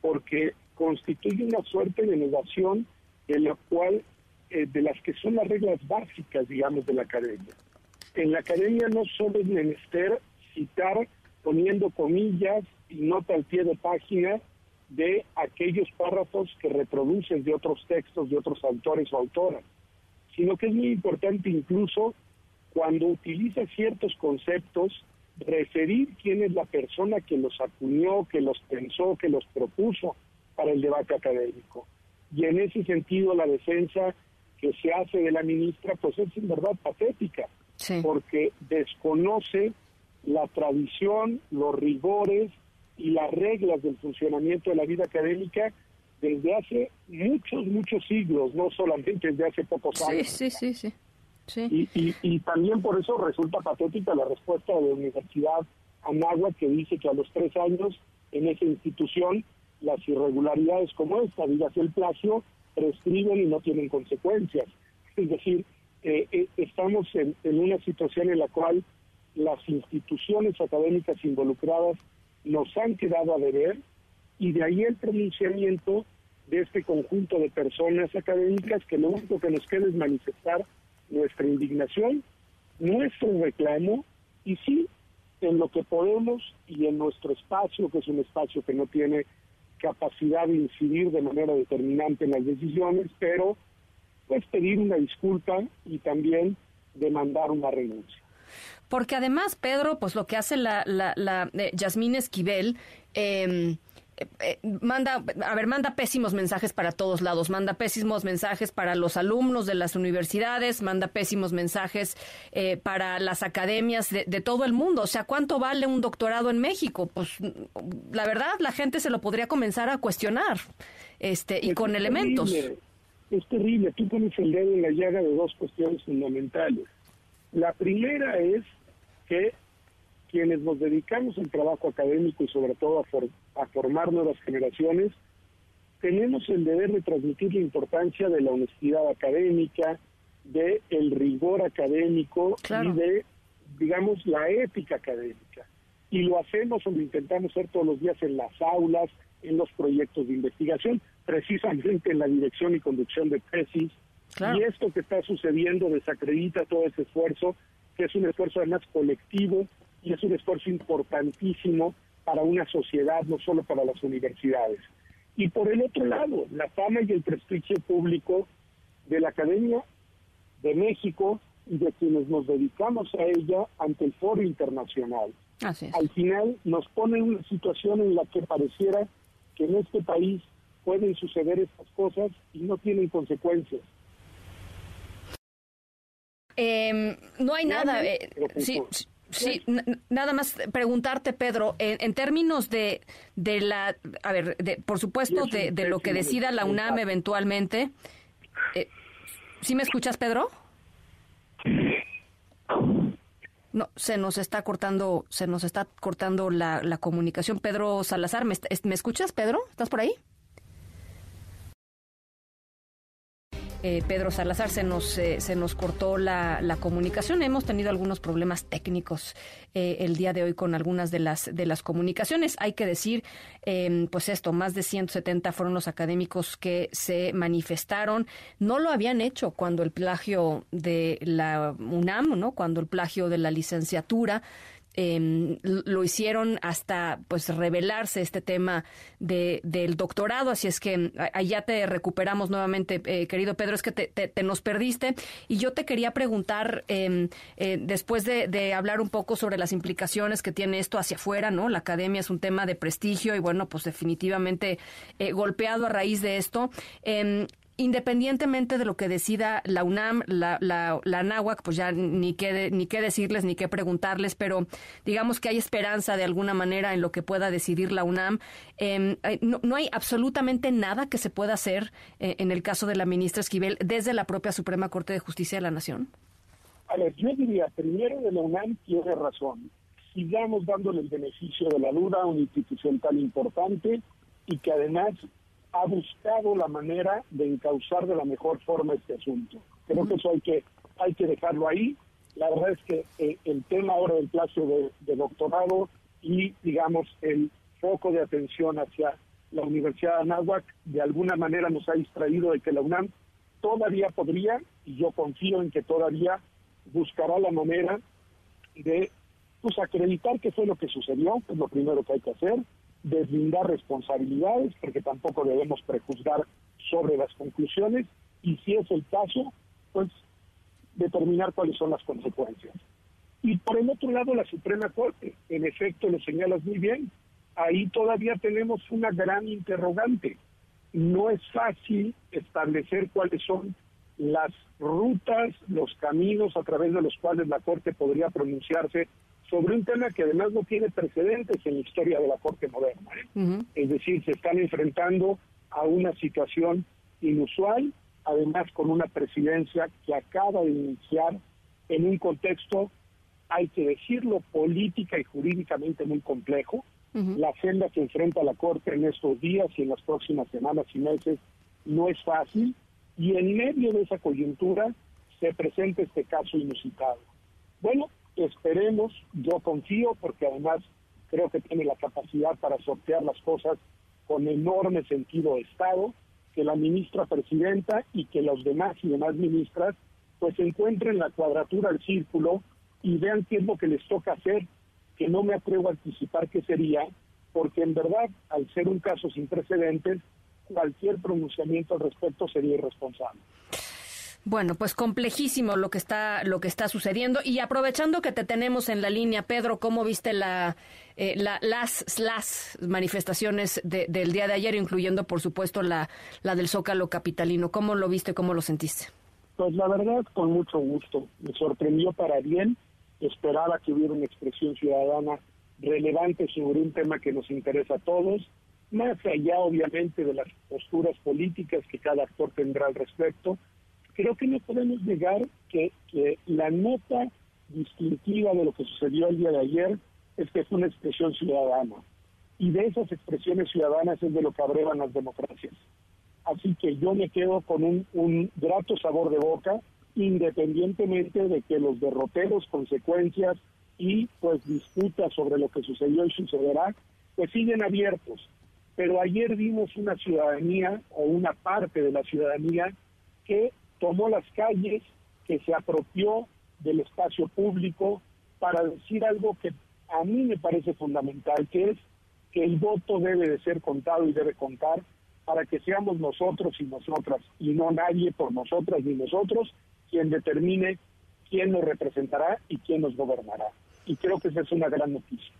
porque constituye una suerte de negación en la cual, eh, de las que son las reglas básicas, digamos, de la academia. En la academia no solo es menester citar poniendo comillas y nota al pie de página de aquellos párrafos que reproducen de otros textos de otros autores o autoras, sino que es muy importante incluso cuando utiliza ciertos conceptos referir quién es la persona que los acuñó, que los pensó, que los propuso para el debate académico. Y en ese sentido la defensa que se hace de la ministra pues es en verdad patética, porque desconoce la tradición, los rigores y las reglas del funcionamiento de la vida académica desde hace muchos, muchos siglos, no solamente desde hace pocos años. Sí, sí, sí, sí. Y, y, también por eso resulta patética la respuesta de la Universidad Anáhuac que dice que a los tres años en esa institución las irregularidades como esta, digas el plagio, prescriben y no tienen consecuencias. Es decir, eh, eh, estamos en, en una situación en la cual las instituciones académicas involucradas nos han quedado a deber y de ahí el pronunciamiento de este conjunto de personas académicas que lo único que nos queda es manifestar nuestra indignación, nuestro reclamo y sí, en lo que podemos y en nuestro espacio, que es un espacio que no tiene capacidad de incidir de manera determinante en las decisiones, pero pues pedir una disculpa y también demandar una renuncia. Porque además, Pedro, pues lo que hace la, la, la eh, Yasmín Esquivel, eh, eh, manda, a ver, manda pésimos mensajes para todos lados, manda pésimos mensajes para los alumnos de las universidades, manda pésimos mensajes eh, para las academias de, todo el mundo. O sea, ¿cuánto vale un doctorado en México? Pues la verdad, la gente se lo podría comenzar a cuestionar, este, y con elementos. Es terrible, tú pones el dedo en la llaga de dos cuestiones fundamentales. La primera es que quienes nos dedicamos al trabajo académico y sobre todo a, formar nuevas generaciones, tenemos el deber de transmitir la importancia de la honestidad académica, de el rigor académico y de, digamos, la ética académica. Y lo hacemos o lo intentamos hacer todos los días en las aulas, en los proyectos de investigación, precisamente en la dirección y conducción de tesis. Y esto que está sucediendo desacredita todo ese esfuerzo, que es un esfuerzo además colectivo y es un esfuerzo importantísimo para una sociedad, no solo para las universidades. Y por el otro lado, la fama y el prestigio público de la Academia de México y de quienes nos dedicamos a ella ante el foro internacional. Al final nos pone en una situación en la que pareciera que en este país pueden suceder estas cosas y no tienen consecuencias. Em, no hay nada. Eh, sí, sí, nada más preguntarte, Pedro, en, términos de, de la, a ver, por supuesto, de, de, lo que decida la UNAM eventualmente. Eh, ¿Sí me escuchas, Pedro? No, se nos está cortando, se nos está cortando la, la comunicación. Pedro Salazar, ¿me, ¿me escuchas, Pedro? ¿Estás por ahí? Eh, Pedro Salazar, se nos, eh, se nos cortó la, comunicación. Hemos tenido algunos problemas técnicos eh, el día de hoy con algunas de las, de las comunicaciones. Hay que decir, em, pues esto, más de 170 fueron los académicos que se manifestaron. No lo habían hecho cuando el plagio de la UNAM, ¿no? Cuando el plagio de la licenciatura eh, lo hicieron hasta pues revelarse este tema de, del doctorado, así es que allá te recuperamos nuevamente, eh, querido Pedro, es que te, nos perdiste y yo te quería preguntar, em, eh, después de, de, hablar un poco sobre las implicaciones que tiene esto hacia afuera, ¿no? La academia es un tema de prestigio y bueno, pues definitivamente eh, golpeado a raíz de esto. Eh, independientemente de lo que decida la UNAM, la, la, la NAWAC, pues ya ni qué, ni qué decirles, ni qué preguntarles, pero digamos que hay esperanza de alguna manera en lo que pueda decidir la UNAM. Em, no, no, hay absolutamente nada que se pueda hacer eh, en el caso de la ministra Esquivel desde la propia Suprema Corte de Justicia de la Nación. A ver, yo diría, primero de la UNAM tiene razón. Sigamos dándole el beneficio de la duda a una institución tan importante y que además ha buscado la manera de encauzar de la mejor forma este asunto. Creo que eso hay que, hay que dejarlo ahí. La verdad es que eh, el tema ahora del plazo de, doctorado y, digamos, el foco de atención hacia la Universidad de Anáhuac de alguna manera nos ha distraído de que la UNAM todavía podría, y yo confío en que todavía buscará la manera de pues acreditar qué fue lo que sucedió, que es lo primero que hay que hacer, deslindar responsabilidades, porque tampoco debemos prejuzgar sobre las conclusiones, y si es el caso, pues determinar cuáles son las consecuencias. Y por el otro lado, la Suprema Corte, en efecto, lo señalas muy bien, ahí todavía tenemos una gran interrogante. No es fácil establecer cuáles son las rutas, los caminos a través de los cuales la Corte podría pronunciarse sobre un tema que además no tiene precedentes en la historia de la Corte moderna. ¿eh? Es decir, se están enfrentando a una situación inusual, además con una presidencia que acaba de iniciar en un contexto, hay que decirlo, política y jurídicamente muy complejo. La senda que enfrenta la Corte en estos días y en las próximas semanas y meses no es fácil, y en medio de esa coyuntura se presenta este caso inusitado. Bueno, Esperemos, yo confío, porque además creo que tiene la capacidad para sortear las cosas con enorme sentido de Estado, que la ministra presidenta y que los demás y demás ministras pues encuentren la cuadratura del círculo y vean qué es lo que les toca hacer, que no me atrevo a anticipar qué sería, porque en verdad, al ser un caso sin precedentes, cualquier pronunciamiento al respecto sería irresponsable. Bueno, pues complejísimo lo que está lo que está sucediendo y aprovechando que te tenemos en la línea, Pedro, ¿cómo viste la, eh, las las manifestaciones del día de ayer, incluyendo por supuesto la la del Zócalo capitalino? ¿Cómo lo viste? ¿Cómo lo sentiste? Pues la verdad con mucho gusto. Me sorprendió para bien. Esperaba que hubiera una expresión ciudadana relevante sobre un tema que nos interesa a todos, más allá obviamente de las posturas políticas que cada actor tendrá al respecto creo que no podemos negar que, la nota distintiva de lo que sucedió el día de ayer es que es una expresión ciudadana. Y de esas expresiones ciudadanas es de lo que abrevan las democracias. Así que yo me quedo con un, un grato sabor de boca, independientemente de que los derroteros, consecuencias y pues disputas sobre lo que sucedió y sucederá, pues siguen abiertos. pero ayer vimos una ciudadanía o una parte de la ciudadanía que tomó las calles, que se apropió del espacio público para decir algo que a mí me parece fundamental, que es que el voto debe de ser contado y debe contar para que seamos nosotros y nosotras, y no nadie por nosotras ni nosotros, quien determine quién nos representará y quién nos gobernará. Y creo que esa es una gran noticia.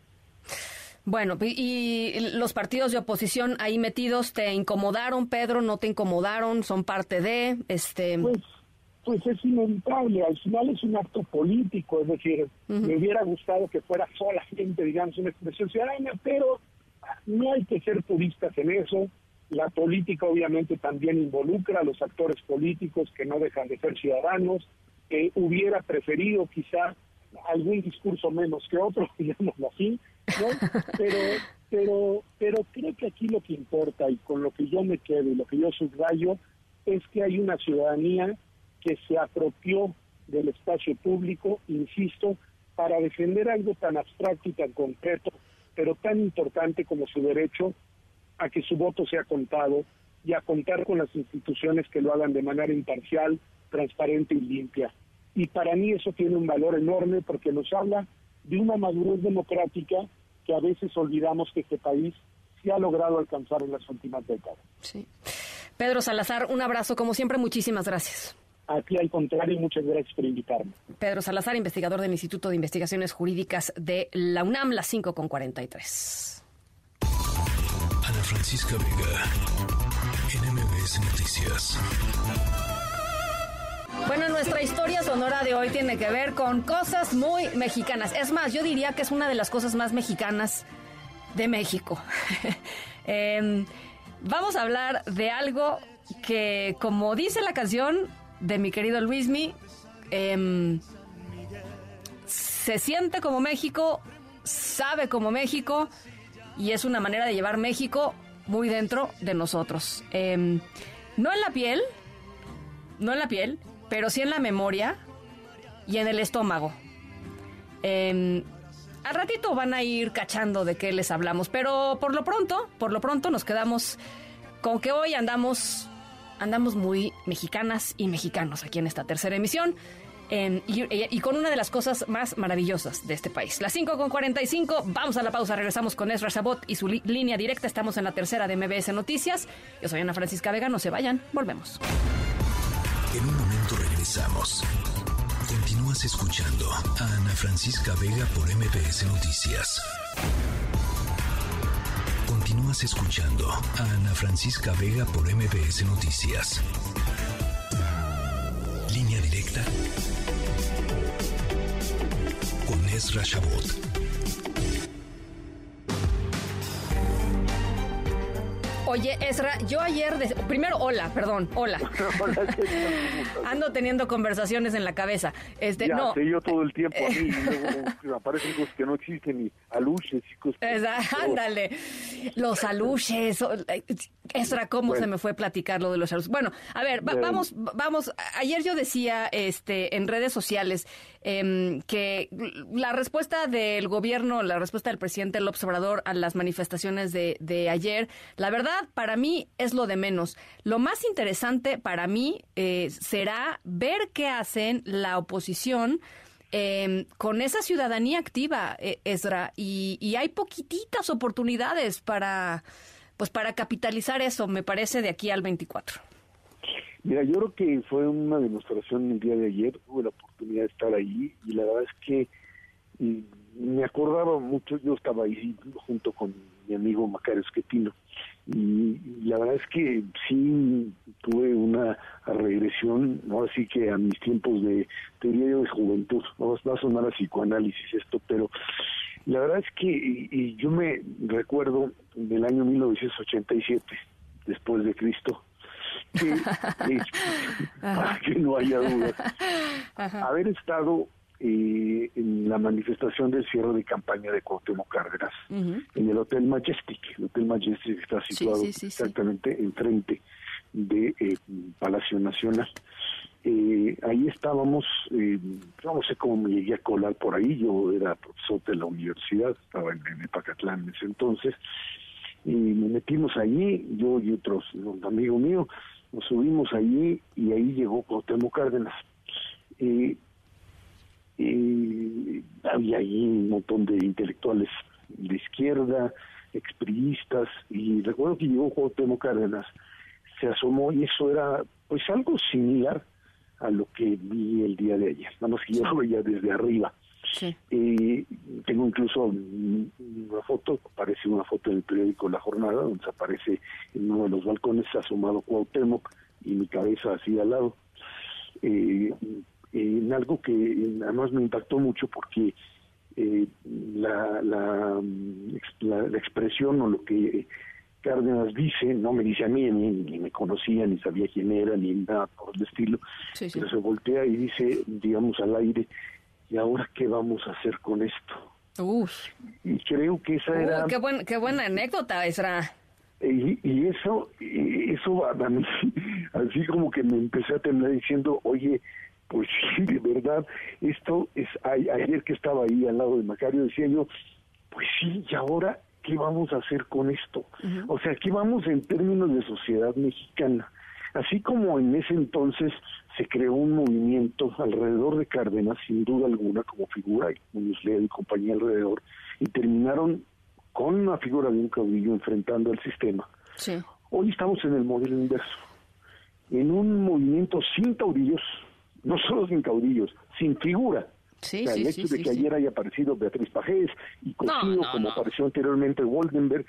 Bueno, y los partidos de oposición ahí metidos, ¿te incomodaron, Pedro? ¿No te incomodaron? ¿Son parte de? este Pues, pues es inevitable, al final es un acto político, es decir, me hubiera gustado que fuera sola gente, digamos, una expresión ciudadana, pero no hay que ser turistas en eso. La política obviamente también involucra a los actores políticos que no dejan de ser ciudadanos. que hubiera preferido quizá algún discurso menos que otro, digámoslo así. Pero, pero, pero creo que aquí lo que importa y con lo que yo me quedo y lo que yo subrayo es que hay una ciudadanía que se apropió del espacio público, insisto, para defender algo tan abstracto y tan concreto, pero tan importante como su derecho a que su voto sea contado y a contar con las instituciones que lo hagan de manera imparcial, transparente y limpia. Y para mí eso tiene un valor enorme porque nos habla de una madurez democrática que a veces olvidamos que este país se ha logrado alcanzar en las últimas décadas. Sí. Pedro Salazar, un abrazo, como siempre, muchísimas gracias. Aquí al contrario, muchas gracias por invitarme. Pedro Salazar, investigador del Instituto de Investigaciones Jurídicas de la UNAM, las 5 con 43. Ana Francisca Vega, NMBS Noticias. Bueno, nuestra historia sonora de hoy tiene que ver con cosas muy mexicanas. Es más, yo diría que es una de las cosas más mexicanas de México. Em, vamos a hablar de algo que, como dice la canción, de mi querido Luismi. Eh, se siente como México, sabe como México y es una manera de llevar México muy dentro de nosotros. Em, no en la piel, no en la piel, pero sí en la memoria y en el estómago. Em, al ratito van a ir cachando de qué les hablamos, pero por lo pronto, por lo pronto nos quedamos con que hoy andamos andamos muy mexicanas y mexicanos aquí en esta tercera emisión. y, con una de las cosas más maravillosas de este país. Las 5 con 45, vamos a la pausa, regresamos con Ezra Sabot y su línea directa. Estamos en la tercera de MBS Noticias. Yo soy Ana Francisca Vega, no se vayan, volvemos. En un Continúas escuchando a Ana Francisca Vega por MBS Noticias. Continúas escuchando a Ana Francisca Vega por MBS Noticias. Línea directa con Ezra Shabot. Oye, Ezra, yo ayer, primero, hola, perdón, hola. Ando teniendo conversaciones en la cabeza. Este, ya, no. Sé yo todo el tiempo a mí, me aparecen cosas que no existen, ni aluches y cosas. Ándale, los aluches. Ezra, ¿cómo se me fue platicar lo de los aluches? Bueno, a ver, vamos, vamos. Ayer yo decía este, en redes sociales eh, que la respuesta del gobierno, la respuesta del presidente López Obrador a las manifestaciones de, de ayer, la verdad, para mí es lo de menos. Lo más interesante para mí eh, será ver qué hacen la oposición. Em, con esa ciudadanía activa, eh, Esdra, y, hay poquititas oportunidades para, pues, para capitalizar eso, me parece, de aquí al 24. Mira, yo creo que fue una demostración el día de ayer, tuve la oportunidad de estar ahí y la verdad es que mm, me acordaba mucho, yo estaba ahí junto con mi amigo Macario Esquetino, y la verdad es que sí tuve una regresión, ¿no? Así que a mis tiempos de, teoría de juventud, ¿no? va a sonar a psicoanálisis esto, pero la verdad es que y, yo me recuerdo del año 1987, después de Cristo, que, para que no haya dudas, haber estado eh, en la manifestación del cierre de campaña de Cuauhtémoc Cárdenas en el Hotel Majestic. El Hotel Majestic está situado exactamente enfrente de eh, Palacio Nacional. Eh, ahí estábamos, eh, no sé cómo me llegué a colar por ahí, yo era profesor de la universidad, estaba en, en Epacatlán en ese entonces, y nos metimos allí, yo y otros un amigo mío, nos subimos allí y ahí llegó Cuauhtémoc Cárdenas. y había allí un montón de intelectuales de izquierda, expriistas, y recuerdo que llegó Cuauhtémoc Cárdenas, se asomó y eso era pues algo similar a lo que vi el día de ayer, nada más que yo lo veía desde arriba. Y tengo incluso una foto, aparece una foto en el periódico La Jornada, donde aparece en uno de los balcones asomado Cuauhtémoc y mi cabeza así al lado. Eh, en algo que además me impactó mucho porque eh, la, la, la, expresión o lo que Cárdenas dice, no me dice a mí, ni, me conocía, ni sabía quién era, ni nada por el estilo, pero se voltea y dice, digamos, al aire, ¿y ahora qué vamos a hacer con esto? Y creo que esa era... Qué, buen, qué buena anécdota, esa. Y, y eso, y eso a mí, así como que me empecé a terminar diciendo, oye, pues sí, de verdad, esto es, ayer que estaba ahí al lado de Macario, decía yo, pues sí, y ahora, ¿qué vamos a hacer con esto? O sea, ¿qué vamos en términos de sociedad mexicana? Así como en ese entonces se creó un movimiento alrededor de Cárdenas, sin duda alguna, como figura, y Muñoz Leal y compañía alrededor, y terminaron con una figura de un caudillo enfrentando al sistema. Hoy estamos en el modelo inverso, en un movimiento sin caudillos, no solo sin caudillos, sin figura. Sí, el hecho de que ayer haya aparecido Beatriz Pajés y Cosío, como apareció anteriormente Woldenberg,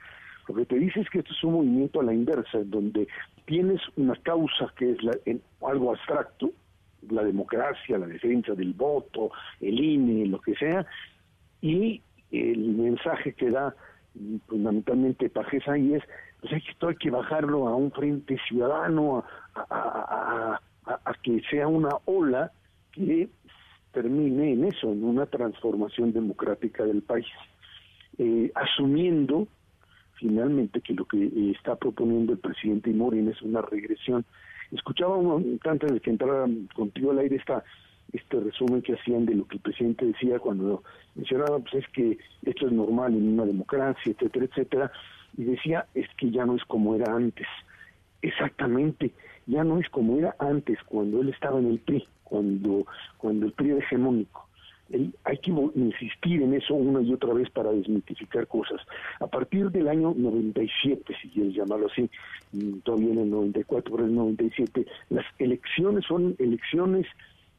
lo que te dice es que esto es un movimiento a la inversa, en donde tienes una causa que es la, en, algo abstracto, la democracia, la defensa del voto, el INE, lo que sea, y el mensaje que da fundamentalmente Pajés ahí es, pues que, esto hay que bajarlo a un frente ciudadano, a, a, que sea una ola que termine en eso, en una transformación democrática del país, eh, asumiendo finalmente que lo que eh, está proponiendo el presidente Morín es una regresión. Escuchaba antes de que entrara contigo al aire esta, este resumen que hacían de lo que el presidente decía cuando mencionaba, pues es que esto es normal en una democracia, etcétera, etcétera, y decía, es que ya no es como era antes. Exactamente, ya no es como era antes, cuando él estaba en el PRI, cuando, cuando el PRI era hegemónico. Hay que insistir en eso una y otra vez para desmitificar cosas. A partir del año 97, si quieres llamarlo así, mm, todavía en el 94, pero en el 97, las elecciones son elecciones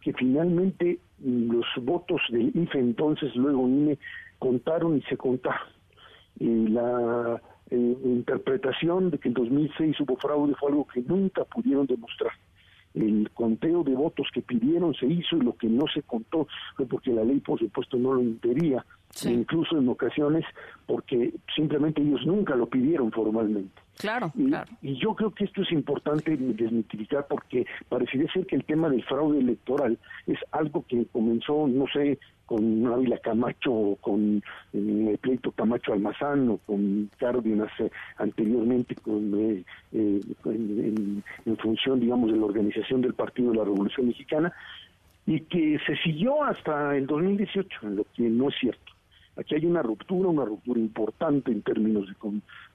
que finalmente mm, los votos del IFE entonces, luego INE, contaron y se contaron. Y la eh, interpretación de que en 2006 hubo fraude fue algo que nunca pudieron demostrar. El conteo de votos que pidieron se hizo y lo que no se contó fue porque la ley, por supuesto, no lo impedía, incluso en ocasiones porque simplemente ellos nunca lo pidieron formalmente. Claro, y, claro. Y yo creo que esto es importante desmitificar porque parecería ser que el tema del fraude electoral es algo que comenzó, no sé, con Ávila Camacho o con eh, el pleito Camacho Almazán o con Cárdenas eh, anteriormente con, eh, en, función, digamos, de la organización del Partido de la Revolución Mexicana y que se siguió hasta el 2018, lo que no es cierto. Aquí hay una ruptura, una ruptura importante en términos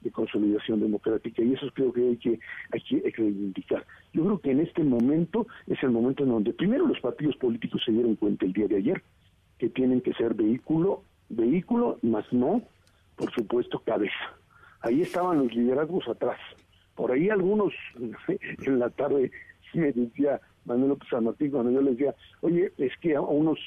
de, consolidación democrática y eso creo que hay que hay que reivindicar. Yo creo que en este momento es el momento en donde primero los partidos políticos se dieron cuenta el día de ayer que tienen que ser vehículo, vehículo, más no, por supuesto, cabeza. Ahí estaban los liderazgos atrás. Por ahí algunos en la tarde me decía Manuel López San Martín cuando yo les decía, oye, es que a unos,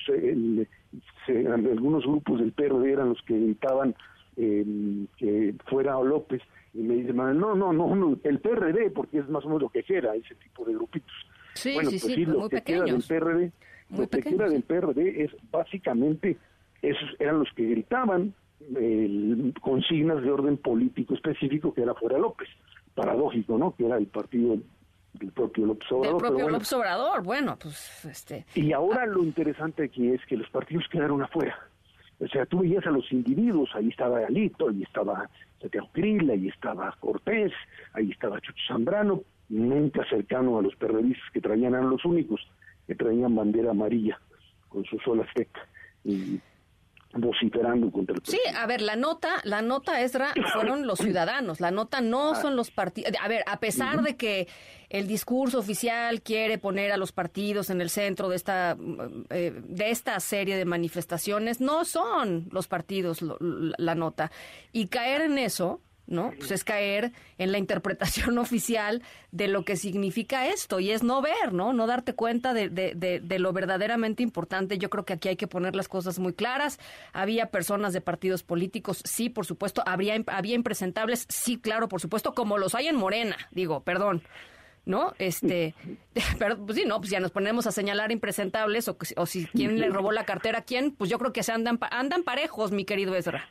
algunos grupos del PRD eran los que gritaban eh, que fuera López, y me dice, no, no, no, el PRD, porque es más o menos lo que era ese tipo de grupitos. Sí, bueno, sí, pues sí, sí, lo que queda del PRD lo que queda del PRD es básicamente, esos eran los que gritaban consignas de orden político específico que era fuera López. Paradójico, ¿no? Que era el partido del propio López Obrador. El propio bueno. López Obrador, bueno, pues este... Y ahora lo interesante aquí es que los partidos quedaron afuera. O sea, tú veías a los individuos, ahí estaba Alito, ahí estaba Santiago Krill, ahí estaba Cortés, ahí estaba Chucho Zambrano, nunca cercano a los periodistas que traían, eran los únicos que traían bandera amarilla con su sol azteca. Y vociferando contra el Sí, a ver, la nota, la nota Esdra fueron los ciudadanos, la nota no son los partidos. A ver, a pesar de que el discurso oficial quiere poner a los partidos en el centro de esta eh, de esta serie de manifestaciones, no son los partidos la nota. Y caer en eso ¿no? Pues es caer en la interpretación oficial de lo que significa esto y es no ver, ¿no? No darte cuenta de, de, de, lo verdaderamente importante. Yo creo que aquí hay que poner las cosas muy claras. Había personas de partidos políticos, sí, por supuesto. Habría, había impresentables, sí, claro, por supuesto, como los hay en Morena, digo, perdón. ¿no? Este, pero pues sí, no, pues ya nos ponemos a señalar impresentables o, o si quién le robó la cartera a quién, pues yo creo que se andan andan parejos, mi querido Ezra.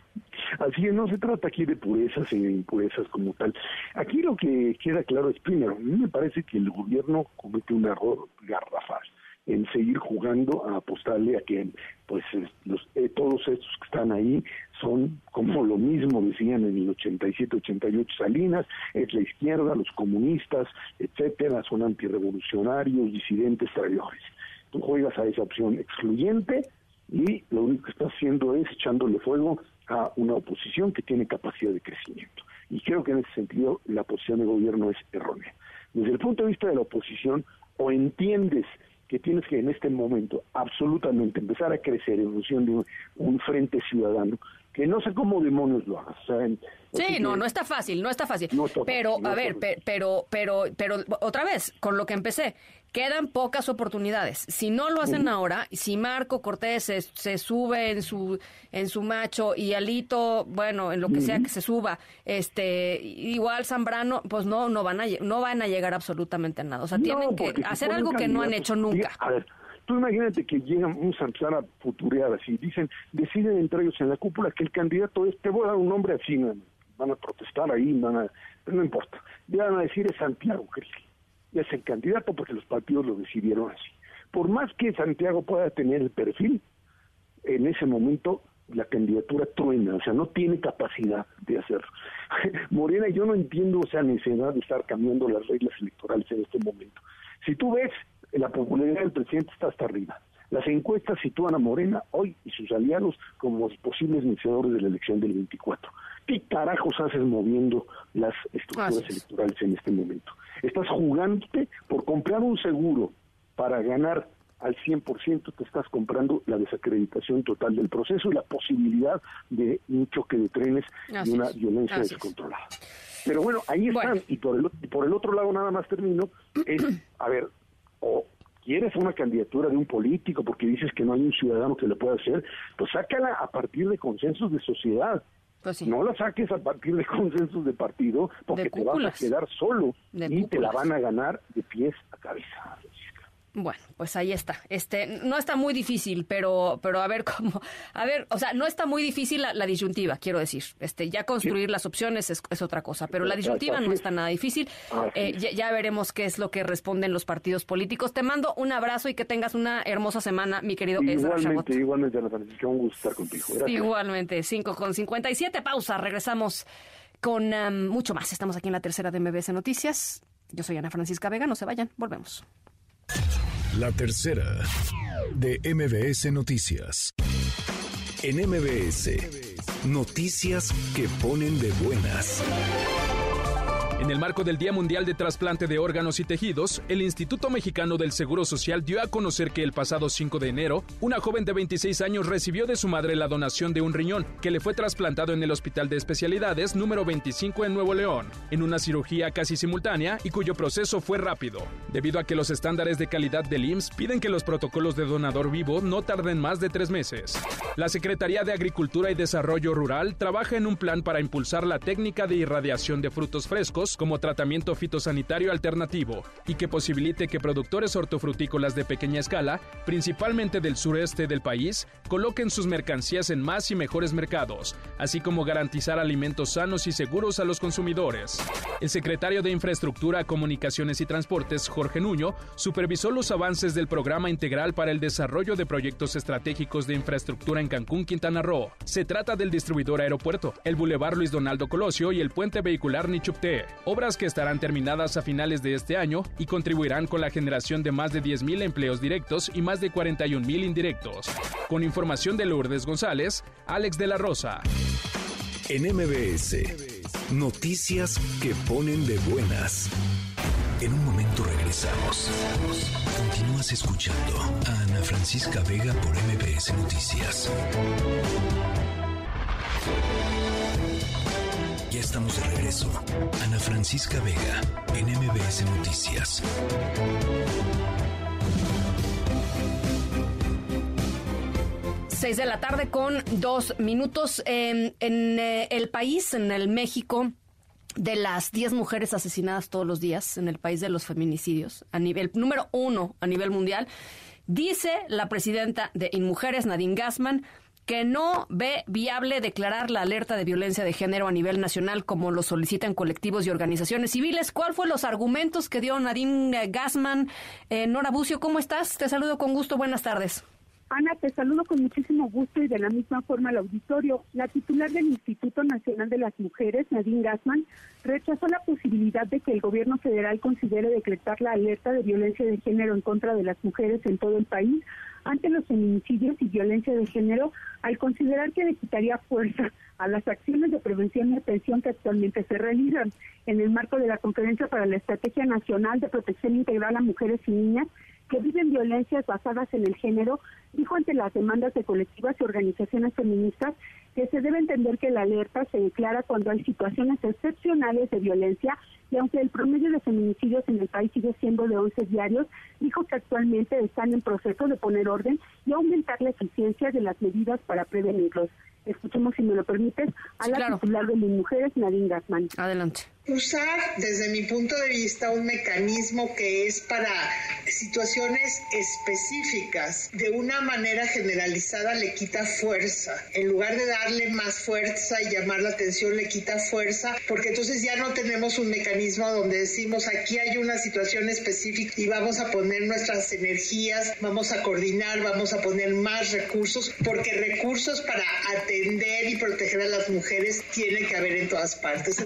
Así que no se trata aquí de purezas e impurezas como tal. Aquí lo que queda claro es, primero, a mí me parece que el gobierno comete un error garrafal en seguir jugando a apostarle a que pues los, eh, todos estos que están ahí son como lo mismo decían en el 87 88 Salinas es la izquierda los comunistas etcétera son antirrevolucionarios disidentes traidores tú juegas a esa opción excluyente y lo único que estás haciendo es echándole fuego a una oposición que tiene capacidad de crecimiento. Y creo que en ese sentido la posición de gobierno es errónea. Desde el punto de vista de la oposición, o entiendes que tienes que en este momento absolutamente empezar a crecer en función de un, frente ciudadano, que no sé cómo demonios lo hagas. sí, no, no está fácil, no está fácil. pero, a ver, pero, pero, pero, otra vez, con lo que empecé, quedan pocas oportunidades. Si no lo hacen ahora, si Marco Cortés se, sube en su en su macho y Alito, bueno, en lo que sea que se suba, este igual Zambrano, pues no no van a no van a llegar absolutamente a nada. O sea, tienen que hacer algo que no han hecho nunca. A ver, imagínate que llegan un a a futurear así, dicen, deciden entre ellos en la cúpula que el candidato es, te voy a dar un nombre así, van a protestar ahí, van a, no importa, van a decir es Santiago es el candidato porque los partidos lo decidieron así. Por más que Santiago pueda tener el perfil, en ese momento la candidatura truena, o sea, no tiene capacidad de hacerlo. Morena, yo no entiendo esa necesidad de estar cambiando las reglas electorales en este momento. Si tú ves, la popularidad del presidente está hasta arriba. Las encuestas sitúan a Morena hoy y sus aliados como los posibles iniciadores de la elección del 24. ¿Qué carajos haces moviendo las estructuras electorales en este momento? Estás jugándote por comprar un seguro para ganar al 100%, te estás comprando la desacreditación total del proceso y la posibilidad de un choque de trenes y una violencia descontrolada. Pero bueno, ahí están. Y por el, por el otro lado, nada más termino, es, a ver, o quieres una candidatura de un político porque dices que no hay un ciudadano que le pueda hacer, pues sácala a partir de consensos de sociedad. Pues no la saques a partir de consensos de partido porque te vas a quedar solo y te la van a ganar de pies a cabeza. Bueno, pues ahí está. Este, no está muy difícil, pero, pero a ver cómo, a ver, o sea, no está muy difícil la, disyuntiva, quiero decir. Este, ya construir las opciones es, otra cosa, pero la disyuntiva no está nada difícil. Eh, ya, veremos qué es lo que responden los partidos políticos. Te mando un abrazo y que tengas una hermosa semana, mi querido Igualmente, igualmente, Ana Francisca, un gusto estar contigo. Igualmente, 5 con 57, pausa, regresamos con um, mucho más. Estamos aquí en la tercera de MBS Noticias. Yo soy Ana Francisca Vega, no se vayan, volvemos. La tercera de MBS Noticias. En MBS, noticias que ponen de buenas. En el marco del Día Mundial de Trasplante de Órganos y Tejidos, el Instituto Mexicano del Seguro Social dio a conocer que el pasado 5 de enero, una joven de 26 años recibió de su madre la donación de un riñón, que le fue trasplantado en el Hospital de Especialidades número 25 en Nuevo León, en una cirugía casi simultánea y cuyo proceso fue rápido, debido a que los estándares de calidad del IMSS piden que los protocolos de donador vivo no tarden más de tres meses. La Secretaría de Agricultura y Desarrollo Rural trabaja en un plan para impulsar la técnica de irradiación de frutos frescos como tratamiento fitosanitario alternativo y que posibilite que productores hortofrutícolas de pequeña escala, principalmente del sureste del país, coloquen sus mercancías en más y mejores mercados, así como garantizar alimentos sanos y seguros a los consumidores. El secretario de Infraestructura, Comunicaciones y Transportes, Jorge Nuño, supervisó los avances del Programa Integral para el Desarrollo de Proyectos Estratégicos de Infraestructura en Cancún, Quintana Roo. Se trata del distribuidor aeropuerto, el Boulevard Luis Donaldo Colosio y el puente vehicular Nichupté. Obras que estarán terminadas a finales de este año y contribuirán con la generación de más de 10.000 empleos directos y más de 41.000 indirectos. Con información de Lourdes González, Alex de la Rosa. En MBS, noticias que ponen de buenas. En un momento regresamos. Continúas escuchando a Ana Francisca Vega por MBS Noticias. Estamos de regreso. Ana Francisca Vega en MBS Noticias. Seis de la tarde con dos minutos. en eh, el país, en el México, de las 10 mujeres asesinadas todos los días en el país de los feminicidios, a nivel número uno a nivel mundial, dice la presidenta de InMujeres, Nadine Gassman, que no ve viable declarar la alerta de violencia de género a nivel nacional como lo solicitan colectivos y organizaciones civiles. ¿Cuál fue los argumentos que dio Nadine Gassman? Eh, Nora Bucio, ¿cómo estás? Te saludo con gusto. Buenas tardes. Ana, te saludo con muchísimo gusto y de la misma forma al auditorio. La titular del Instituto Nacional de las Mujeres, Nadine Gassman, rechazó la posibilidad de que el gobierno federal considere decretar la alerta de violencia de género en contra de las mujeres en todo el país ante los feminicidios y violencia de género, al considerar que le quitaría fuerza a las acciones de prevención y atención que actualmente se realizan en el marco de la Conferencia para la Estrategia Nacional de Protección Integral a Mujeres y Niñas que viven violencias basadas en el género, dijo ante las demandas de colectivas y organizaciones feministas que se debe entender que la alerta se declara cuando hay situaciones excepcionales de violencia y aunque el promedio de feminicidios en el país sigue siendo de 11 diarios, dijo que actualmente están en proceso de poner orden y aumentar la eficiencia de las medidas para prevenirlos. Escuchemos, si me lo permites, a la titular de las mujeres, Nadine Gassman. Adelante usar desde mi punto de vista un mecanismo que es para situaciones específicas de una manera generalizada le quita fuerza. En lugar de darle más fuerza y llamar la atención le quita fuerza porque entonces ya no tenemos un mecanismo donde decimos aquí hay una situación específica y vamos a poner nuestras energías, vamos a coordinar, vamos a poner más recursos porque recursos para atender y proteger a las mujeres tiene que haber en todas partes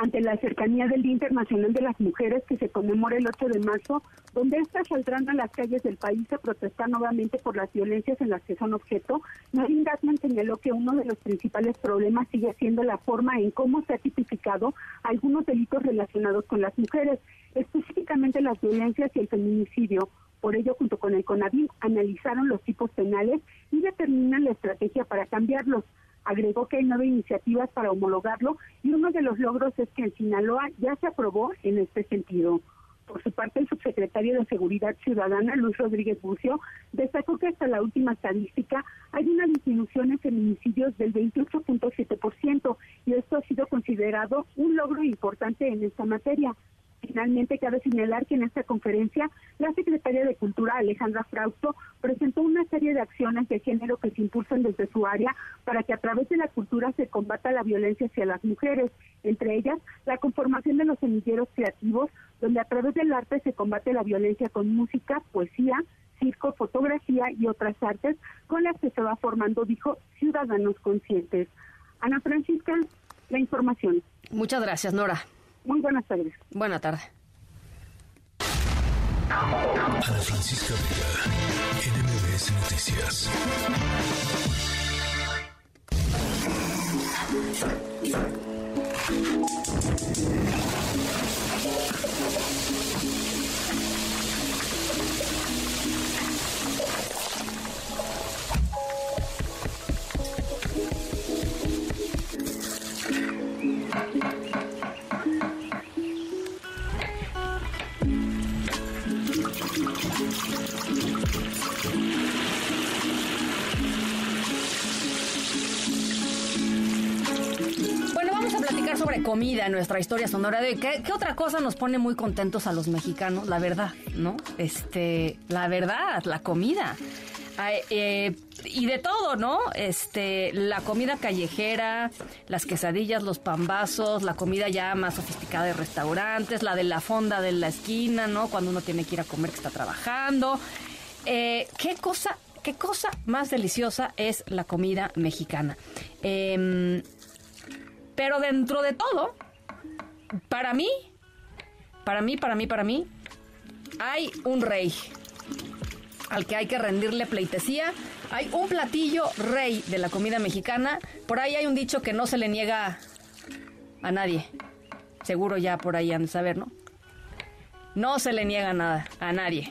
ante la cercanía del Día Internacional de las Mujeres que se conmemora el 8 de marzo, donde éstas saldrán a las calles del país a protestar nuevamente por las violencias en las que son objeto, Marín Gassman señaló que uno de los principales problemas sigue siendo la forma en cómo se ha tipificado algunos delitos relacionados con las mujeres, específicamente las violencias y el feminicidio. Por ello, junto con el CONAVIM, analizaron los tipos penales y determinan la estrategia para cambiarlos. Agregó que hay nueve iniciativas para homologarlo y uno de los logros es que en Sinaloa ya se aprobó en este sentido. Por su parte, el subsecretario de Seguridad Ciudadana, Luis Rodríguez Bucio, destacó que hasta la última estadística hay una disminución en feminicidios del 28.7% y esto ha sido considerado un logro importante en esta materia. Finalmente, cabe señalar que en esta conferencia la secretaria de Cultura, Alejandra Frausto, presentó una serie de acciones de género que se impulsan desde su área para que a través de la cultura se combata la violencia hacia las mujeres, entre ellas la conformación de los semilleros creativos, donde a través del arte se combate la violencia con música, poesía, circo, fotografía y otras artes con las que se va formando, dijo, ciudadanos conscientes. Ana Francisca, la información. Muchas gracias, Nora. Muy buenas tardes. Buenas tardes. Ana Francisca Vega, NMBS Noticias. Comida en nuestra historia sonora de ¿qué, ¿qué, otra cosa nos pone muy contentos a los mexicanos, la verdad, ¿no? Este, la verdad, la comida. Eh, y de todo, ¿no? Este, la comida callejera, las quesadillas, los pambazos, la comida ya más sofisticada de restaurantes, la de la fonda de la esquina, ¿no? Cuando uno tiene que ir a comer que está trabajando. Eh, ¿Qué cosa, qué cosa más deliciosa es la comida mexicana? Eh, pero dentro de todo, para mí, para mí, para mí, para mí, hay un rey al que hay que rendirle pleitesía. Hay un platillo rey de la comida mexicana. Por ahí hay un dicho que no se le niega a nadie. Seguro ya por ahí han de saber, ¿no? No se le niega nada a nadie,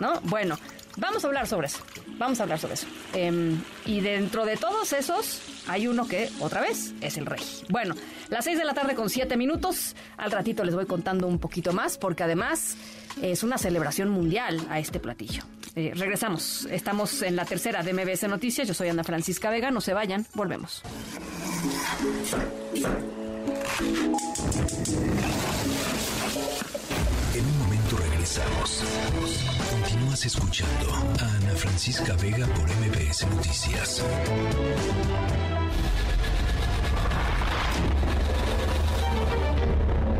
¿no? Bueno, vamos a hablar sobre eso. Vamos a hablar sobre eso. Em, y dentro de todos esos, hay uno que, otra vez, es el rey. Bueno, las 6 de la tarde con 7 minutos. Al ratito les voy contando un poquito más, porque además es una celebración mundial a este platillo. Eh, regresamos. Estamos en la tercera de MBS Noticias. Yo soy Ana Francisca Vega. No se vayan. Volvemos. En un momento regresamos. Continúas escuchando a Ana Francisca Vega por MBS Noticias.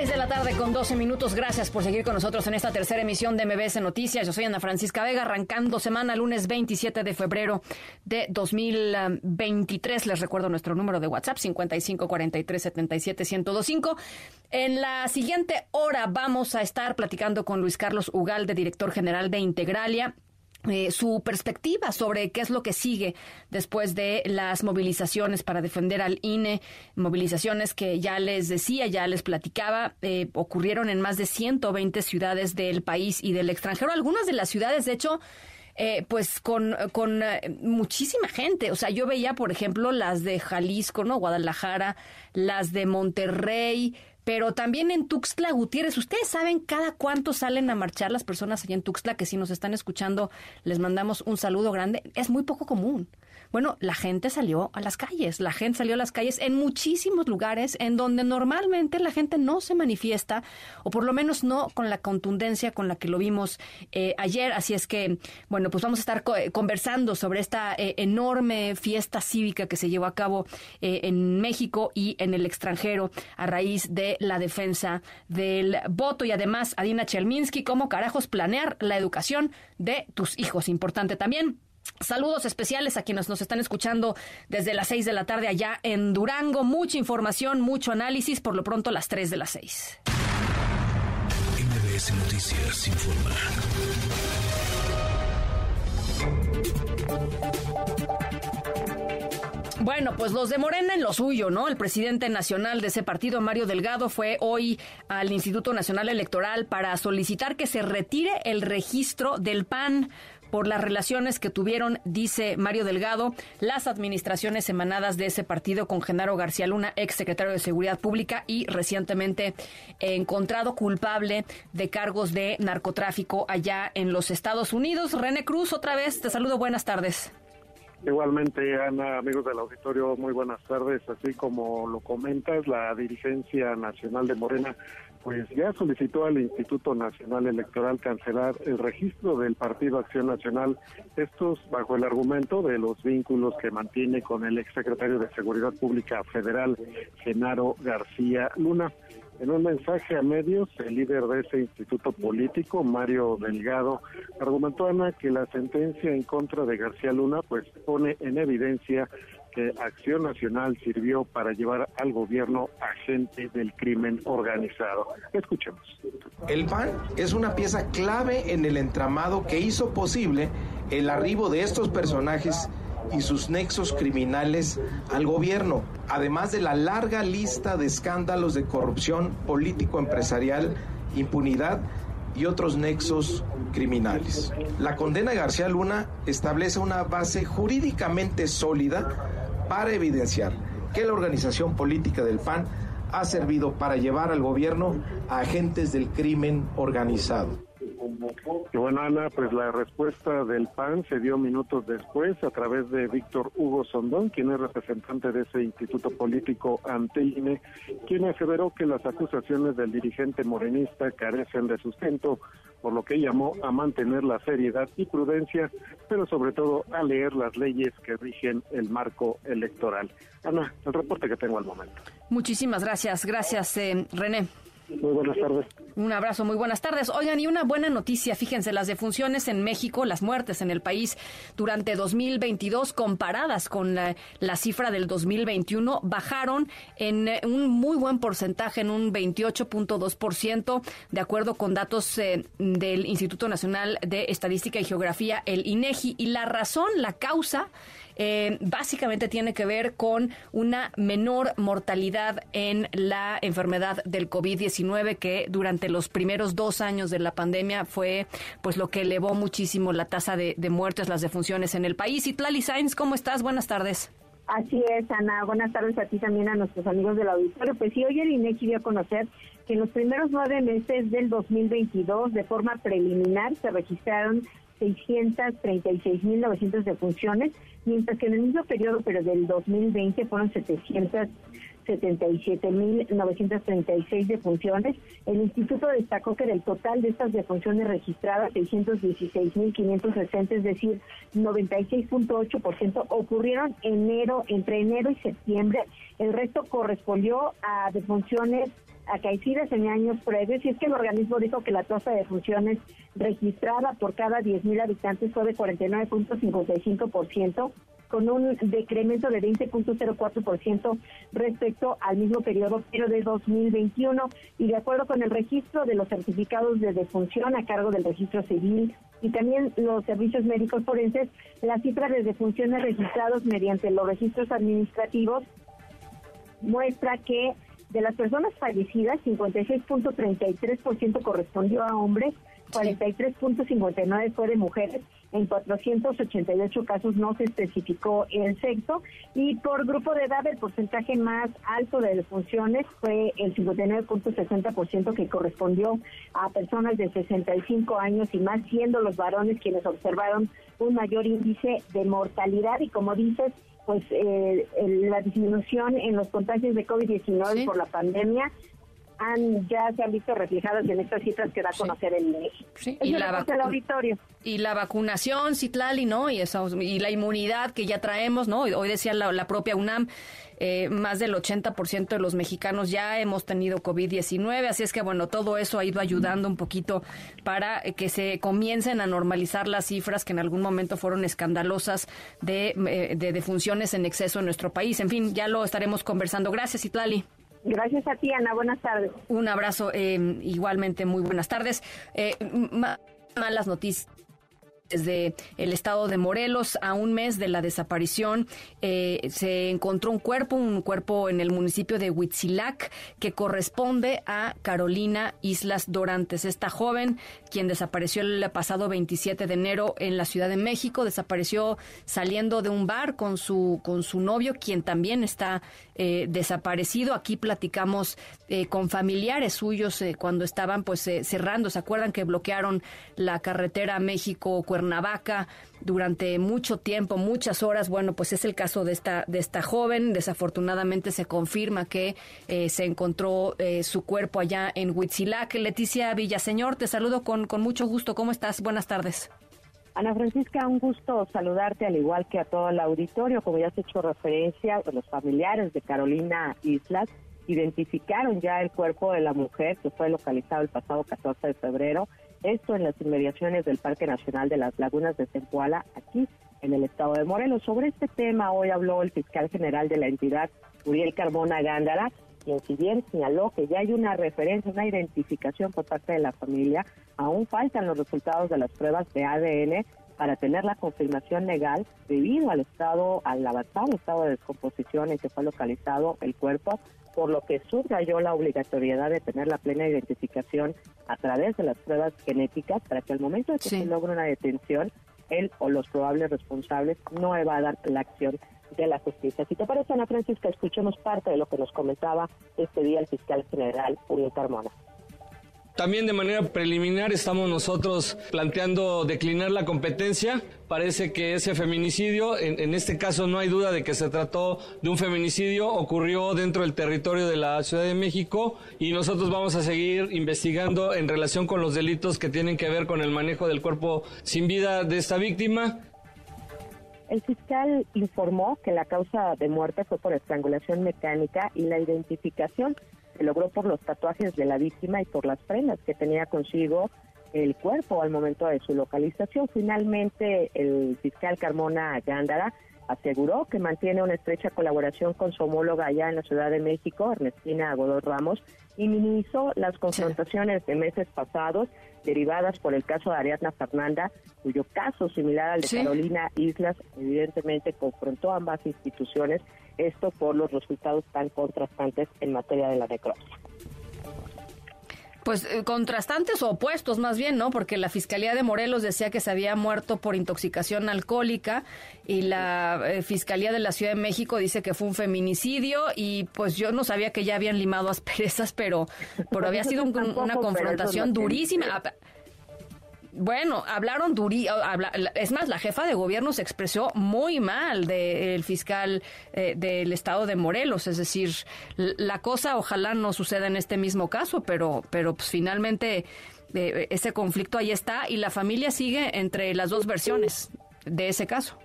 6 de la tarde con 12 minutos. Gracias por seguir con nosotros en esta tercera emisión de MBS Noticias. Yo soy Ana Francisca Vega, arrancando semana lunes 27 de febrero de 2023. Les recuerdo nuestro número de WhatsApp 55 43 77 1025. En la siguiente hora vamos a estar platicando con Luis Carlos Ugalde, director general de Integralia eh, su perspectiva sobre qué es lo que sigue después de las movilizaciones para defender al INE, movilizaciones que ya les decía, ya les platicaba, eh, ocurrieron en más de 120 ciudades del país y del extranjero. Algunas de las ciudades, de hecho, eh, pues con, con muchísima gente. O sea, yo veía, por ejemplo, las de Jalisco, ¿no? Guadalajara, las de Monterrey, pero también en Tuxtla Gutiérrez. Ustedes saben cada cuánto salen a marchar las personas allá en Tuxtla, que si nos están escuchando les mandamos un saludo grande. Es muy poco común. Bueno, la gente salió a las calles, la gente salió a las calles en muchísimos lugares en donde normalmente la gente no se manifiesta, o por lo menos no con la contundencia con la que lo vimos eh, ayer. Así es que, bueno, pues vamos a estar eh, conversando sobre esta eh, enorme fiesta cívica que se llevó a cabo en México y en el extranjero a raíz de la defensa del voto y además Adina Chelminsky, cómo carajos planear la educación de tus hijos. Importante también. Saludos especiales a quienes nos están escuchando desde las 6 de la tarde allá en Durango. Mucha información, mucho análisis, por lo pronto las 3 de las 6. MBS Noticias informa. Bueno, pues los de Morena en lo suyo, ¿no? El presidente nacional de ese partido, Mario Delgado, fue hoy al Instituto Nacional Electoral para solicitar que se retire el registro del PAN por las relaciones que tuvieron, dice Mario Delgado, las administraciones emanadas de ese partido con Genaro García Luna, ex secretario de Seguridad Pública y recientemente encontrado culpable de cargos de narcotráfico allá en los Estados Unidos. René Cruz, otra vez, te saludo, buenas tardes. Igualmente, Ana, amigos del auditorio, muy buenas tardes. Así como lo comentas, la dirigencia nacional de Morena pues ya solicitó al Instituto Nacional Electoral cancelar el registro del Partido Acción Nacional, estos bajo el argumento de los vínculos que mantiene con el exsecretario de Seguridad Pública Federal, Genaro García Luna. En un mensaje a medios, el líder de ese instituto político, Mario Delgado, argumentó Ana que la sentencia en contra de García Luna pues pone en evidencia que Acción Nacional sirvió para llevar al gobierno a del crimen organizado. Escuchemos. El PAN es una pieza clave en el entramado que hizo posible el arribo de estos personajes y sus nexos criminales al gobierno, además de la larga lista de escándalos de corrupción político-empresarial, impunidad y otros nexos criminales. La condena de García Luna establece una base jurídicamente sólida para evidenciar que la organización política del PAN ha servido para llevar al gobierno a agentes del crimen organizado. Bueno, Ana, pues la respuesta del PAN se dio minutos después a través de Víctor Hugo Sondón, quien es representante de ese instituto político ante INE, quien aseveró que las acusaciones del dirigente morenista carecen de sustento, por lo que llamó a mantener la seriedad y prudencia, pero sobre todo a leer las leyes que rigen el marco electoral. Ana, el reporte que tengo al momento. Muchísimas gracias, gracias, eh, René. Muy buenas tardes. Un abrazo, muy buenas tardes. Oigan, y una buena noticia, fíjense, las defunciones en México, las muertes en el país durante 2022 comparadas con la, la cifra del 2021 bajaron en eh, un muy buen porcentaje, en un 28.2%, de acuerdo con datos eh, del Instituto Nacional de Estadística y Geografía, el INEGI. Y la razón, la causa, eh, básicamente tiene que ver con una menor mortalidad en la enfermedad del COVID-19 que durante los primeros dos años de la pandemia fue pues lo que elevó muchísimo la tasa de, muertes, las defunciones en el país. Y Tlali Sainz, ¿cómo estás? Buenas tardes. Así es, Ana. Buenas tardes a ti también, a nuestros amigos del auditorio. Pues sí, hoy el INEGI dio a conocer que en los primeros nueve meses del 2022, de forma preliminar, se registraron 636.900 defunciones, mientras que en el mismo periodo, pero del 2020, fueron 777.936 defunciones. El instituto destacó que del total de estas defunciones registradas, 616.560, es decir, 96.8%, ocurrieron enero, entre enero y septiembre. El resto correspondió a defunciones acaecidas en años previos, y es que el organismo dijo que la tasa de funciones registrada por cada 10.000 habitantes fue de 49.55%, con un decremento de 20.04% respecto al mismo periodo, pero de 2021. Y de acuerdo con el registro de los certificados de defunción a cargo del registro civil y también los servicios médicos forenses, la cifra de defunciones registrados mediante los registros administrativos muestra que de las personas fallecidas, 56.33% correspondió a hombres, 43.59 fue de mujeres, en 488 casos no se especificó el sexo y por grupo de edad el porcentaje más alto de defunciones fue el 59.60% que correspondió a personas de 65 años y más, siendo los varones quienes observaron un mayor índice de mortalidad. Y como dices, pues eh, la disminución en los contagios de COVID-19 por la pandemia han, ya se han visto reflejadas en estas cifras que da a conocer el INEGI. Y la, auditorio. y la vacunación, Citlali, ¿no? Y, eso, y la inmunidad que ya traemos, ¿no? Hoy decía la, propia UNAM, eh, más del 80% de los mexicanos ya hemos tenido COVID-19, así es que bueno, todo eso ha ido ayudando un poquito para que se comiencen a normalizar las cifras que en algún momento fueron escandalosas de, eh, de defunciones en exceso en nuestro país. En fin, ya lo estaremos conversando. Gracias, Citlali. Gracias a ti, Ana. Buenas tardes. Un abrazo. Eh, igualmente, muy buenas tardes. Eh, malas noticias desde el estado de Morelos a un mes de la desaparición eh, se encontró un cuerpo, un cuerpo en el municipio de Huitzilac que corresponde a Carolina Islas Dorantes, esta joven quien desapareció el pasado 27 de enero en la Ciudad de México, desapareció saliendo de un bar con su con su novio, quien también está eh, desaparecido. Aquí platicamos eh, con familiares suyos cuando estaban pues cerrando, se acuerdan que bloquearon la carretera México Cuernavaca durante mucho tiempo, muchas horas. Bueno, pues es el caso de esta, de esta joven. Desafortunadamente se confirma que eh, se encontró eh, su cuerpo allá en Huitzilac. Leticia Villaseñor, te saludo con, con mucho gusto. ¿Cómo estás? Buenas tardes. Ana Francisca, un gusto saludarte, al igual que a todo el auditorio. Como ya has hecho referencia, los familiares de Carolina Islas identificaron ya el cuerpo de la mujer que fue localizado el pasado 14 de febrero esto en las inmediaciones del Parque Nacional de las Lagunas de Zempoala, aquí en el estado de Morelos. Sobre este tema hoy habló el fiscal general de la entidad, Uriel Carbona Gándara, quien si bien señaló que ya hay una referencia, una identificación por parte de la familia, aún faltan los resultados de las pruebas de ADN para tener la confirmación legal debido al estado, al avanzado estado de descomposición en que fue localizado el cuerpo por lo que subrayó la obligatoriedad de tener la plena identificación a través de las pruebas genéticas para que al momento de que se logre una detención, él o los probables responsables no evadan la acción de la justicia. Si te parece, Ana Francisca, escuchemos parte de lo que nos comentaba este día el fiscal general Uriel Carmona. También de manera preliminar estamos nosotros planteando declinar la competencia. Parece que ese feminicidio, en, este caso no hay duda de que se trató de un feminicidio, ocurrió dentro del territorio de la Ciudad de México y nosotros vamos a seguir investigando en relación con los delitos que tienen que ver con el manejo del cuerpo sin vida de esta víctima. El fiscal informó que la causa de muerte fue por estrangulación mecánica y la identificación Se logró por los tatuajes de la víctima y por las prendas que tenía consigo el cuerpo al momento de su localización. Finalmente, el fiscal Carmona Gándara aseguró que mantiene una estrecha colaboración con su homóloga allá en la Ciudad de México, Ernestina Godoy Ramos, y minimizó las confrontaciones de meses pasados derivadas por el caso de Ariadna Fernanda, cuyo caso, similar al de Carolina Islas, evidentemente confrontó ambas instituciones, esto por los resultados tan contrastantes en materia de la necropsia. Pues eh, contrastantes o opuestos más bien, ¿no? Porque la Fiscalía de Morelos decía que se había muerto por intoxicación alcohólica y la eh, Fiscalía de la Ciudad de México dice que fue un feminicidio y pues yo no sabía que ya habían limado asperezas, pero, pero había sido una confrontación durísima. Bueno, hablaron durí, es más, la jefa de gobierno se expresó muy mal del fiscal eh, del estado de Morelos, es decir, la cosa ojalá no suceda en este mismo caso, pero, pero pues finalmente eh, ese conflicto ahí está y la familia sigue entre las dos versiones de ese caso.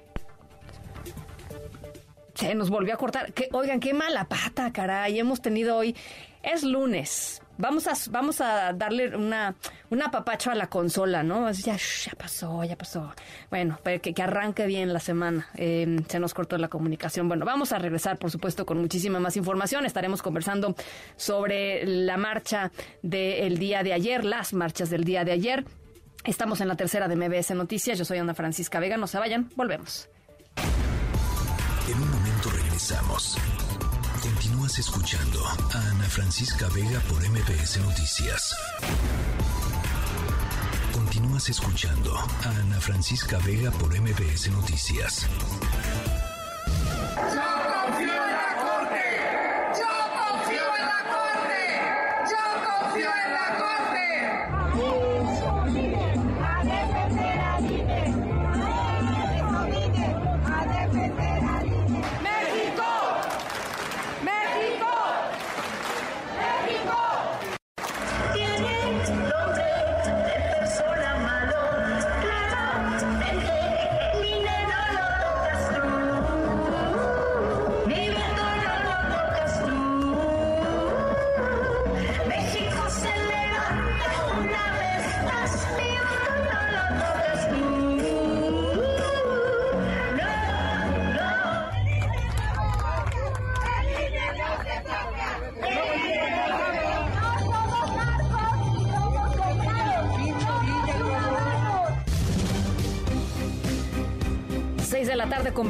Se nos volvió a cortar. Oigan, qué mala pata, caray. Hemos tenido hoy. Es lunes, vamos a, vamos a darle una, una papacho a la consola, ¿no? Ya, ya pasó, ya pasó. Bueno, que, que arranque bien la semana. Em, se nos cortó la comunicación. Bueno, vamos a regresar, por supuesto, con muchísima más información. Estaremos conversando sobre la marcha del día de ayer, las marchas del día de ayer. Estamos en la tercera de MBS Noticias. Yo soy Ana Francisca Vega. No se vayan, volvemos. En un momento regresamos. Continúas escuchando a Ana Francisca Vega por MPS Noticias. Continúas escuchando a Ana Francisca Vega por MPS Noticias.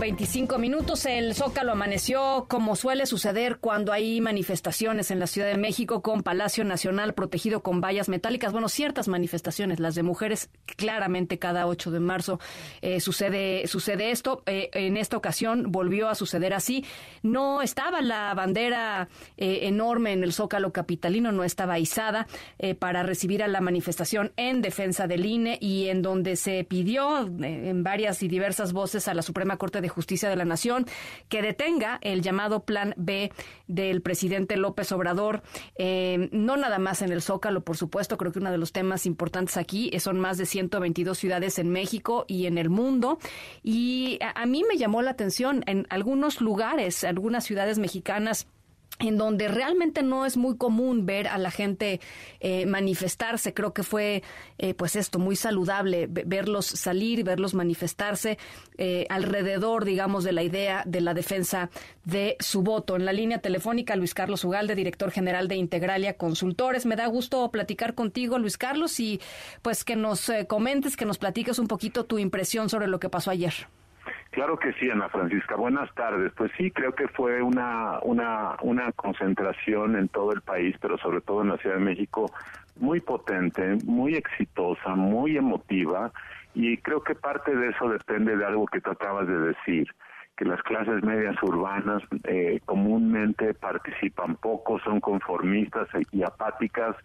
25 minutos. El Zócalo amaneció como suele suceder cuando hay manifestaciones en la Ciudad de México con Palacio Nacional protegido con vallas metálicas. Bueno, ciertas manifestaciones, las de mujeres, claramente cada 8 de marzo eh, sucede, sucede esto. Eh, en esta ocasión volvió a suceder así. No estaba la bandera eh, enorme en el Zócalo capitalino, no estaba izada para recibir a la manifestación en defensa del INE y en donde se pidió en varias y diversas voces a la Suprema Corte de Justicia de la Nación que detenga el llamado Plan B del presidente López Obrador, eh, no nada más en el Zócalo, por supuesto, creo que uno de los temas importantes aquí son más de 122 ciudades en México y en el mundo. Y a, a mí me llamó la atención en algunos lugares, algunas ciudades mexicanas, en donde realmente no es muy común ver a la gente eh, manifestarse. Creo que fue, eh, pues esto, muy saludable verlos salir, verlos manifestarse eh, alrededor, digamos, de la idea de la defensa de su voto. En la línea telefónica, Luis Carlos Ugalde, director general de Integralia Consultores. Me da gusto platicar contigo, Luis Carlos, y pues que nos comentes, que nos platiques un poquito tu impresión sobre lo que pasó ayer. Claro que sí, Ana Francisca. Buenas tardes. Pues sí, creo que fue una, una, una concentración en todo el país, pero sobre todo en la Ciudad de México, muy potente, muy exitosa, muy emotiva, y creo que parte de eso depende de algo que tú acabas de decir que las clases medias urbanas eh, comúnmente participan poco, son conformistas y apáticas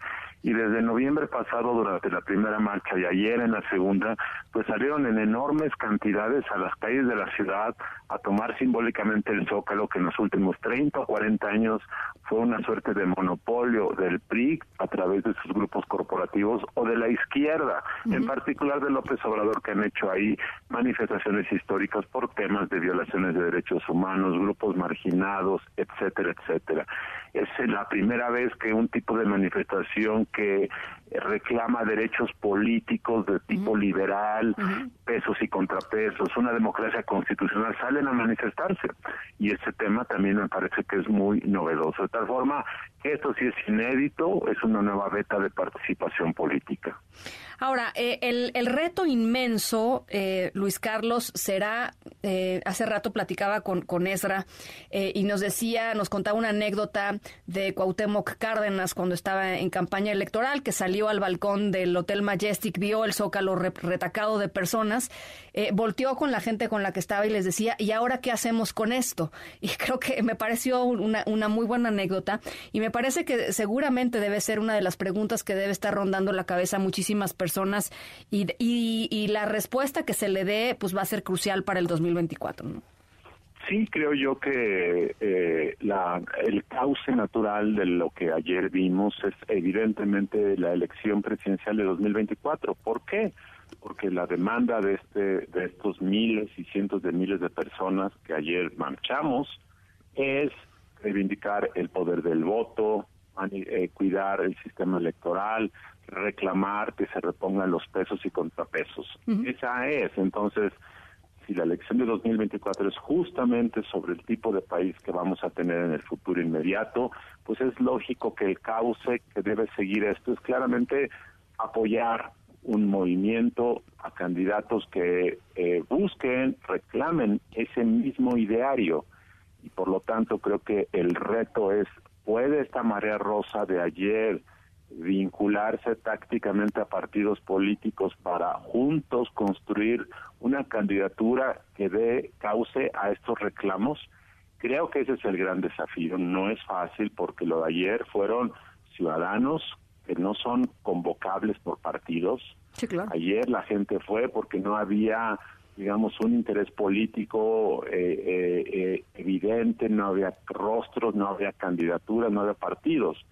y desde noviembre pasado durante la primera marcha y ayer en la segunda, pues salieron en enormes cantidades a las calles de la ciudad a tomar simbólicamente el zócalo que en los últimos 30 o 40 años fue una suerte de monopolio del PRI a través de sus grupos corporativos o de la izquierda, en particular de López Obrador que han hecho ahí manifestaciones históricas por temas de violación organizaciones de derechos humanos, grupos marginados, etcétera, etcétera. Es la primera vez que un tipo de manifestación que reclama derechos políticos de tipo liberal, pesos y contrapesos, una democracia constitucional, salen a manifestarse. Y ese tema también me parece que es muy novedoso. De tal forma que esto sí es inédito, es una nueva beta de participación política. Ahora, eh, el, reto inmenso, eh, Luis Carlos, será, eh, hace rato platicaba con, con Ezra y nos decía, nos contaba una anécdota de Cuauhtémoc Cárdenas cuando estaba en campaña electoral, que salió al balcón del Hotel Majestic, vio el zócalo retacado de personas, volteó con la gente con la que estaba y les decía, ¿y ahora qué hacemos con esto? Y creo que me pareció una, una muy buena anécdota y me parece que seguramente debe ser una de las preguntas que debe estar rondando la cabeza a muchísimas personas personas y, y, la respuesta que se le dé pues va a ser crucial para el 2024. ¿no? Sí, creo yo que eh, la, el cauce natural de lo que ayer vimos es evidentemente la elección presidencial de 2024. ¿Por qué? Porque la demanda de este de estos miles y cientos de miles de personas que ayer marchamos es reivindicar el poder del voto, eh, cuidar el sistema electoral, reclamar que se repongan los pesos y contrapesos. Esa es, entonces, si la elección de 2024 es justamente sobre el tipo de país que vamos a tener en el futuro inmediato, pues es lógico que el cauce que debe seguir esto es claramente apoyar un movimiento a candidatos que eh, busquen, reclamen ese mismo ideario. Y por lo tanto creo que el reto es, ¿puede esta marea rosa de ayer, vincularse tácticamente a partidos políticos para juntos construir una candidatura que dé cauce a estos reclamos. Creo que ese es el gran desafío. No es fácil porque lo de ayer fueron ciudadanos que no son convocables por partidos. Ayer la gente fue porque no había, digamos, un interés político eh, eh, eh, evidente, no había rostros, no había candidaturas, no había partidos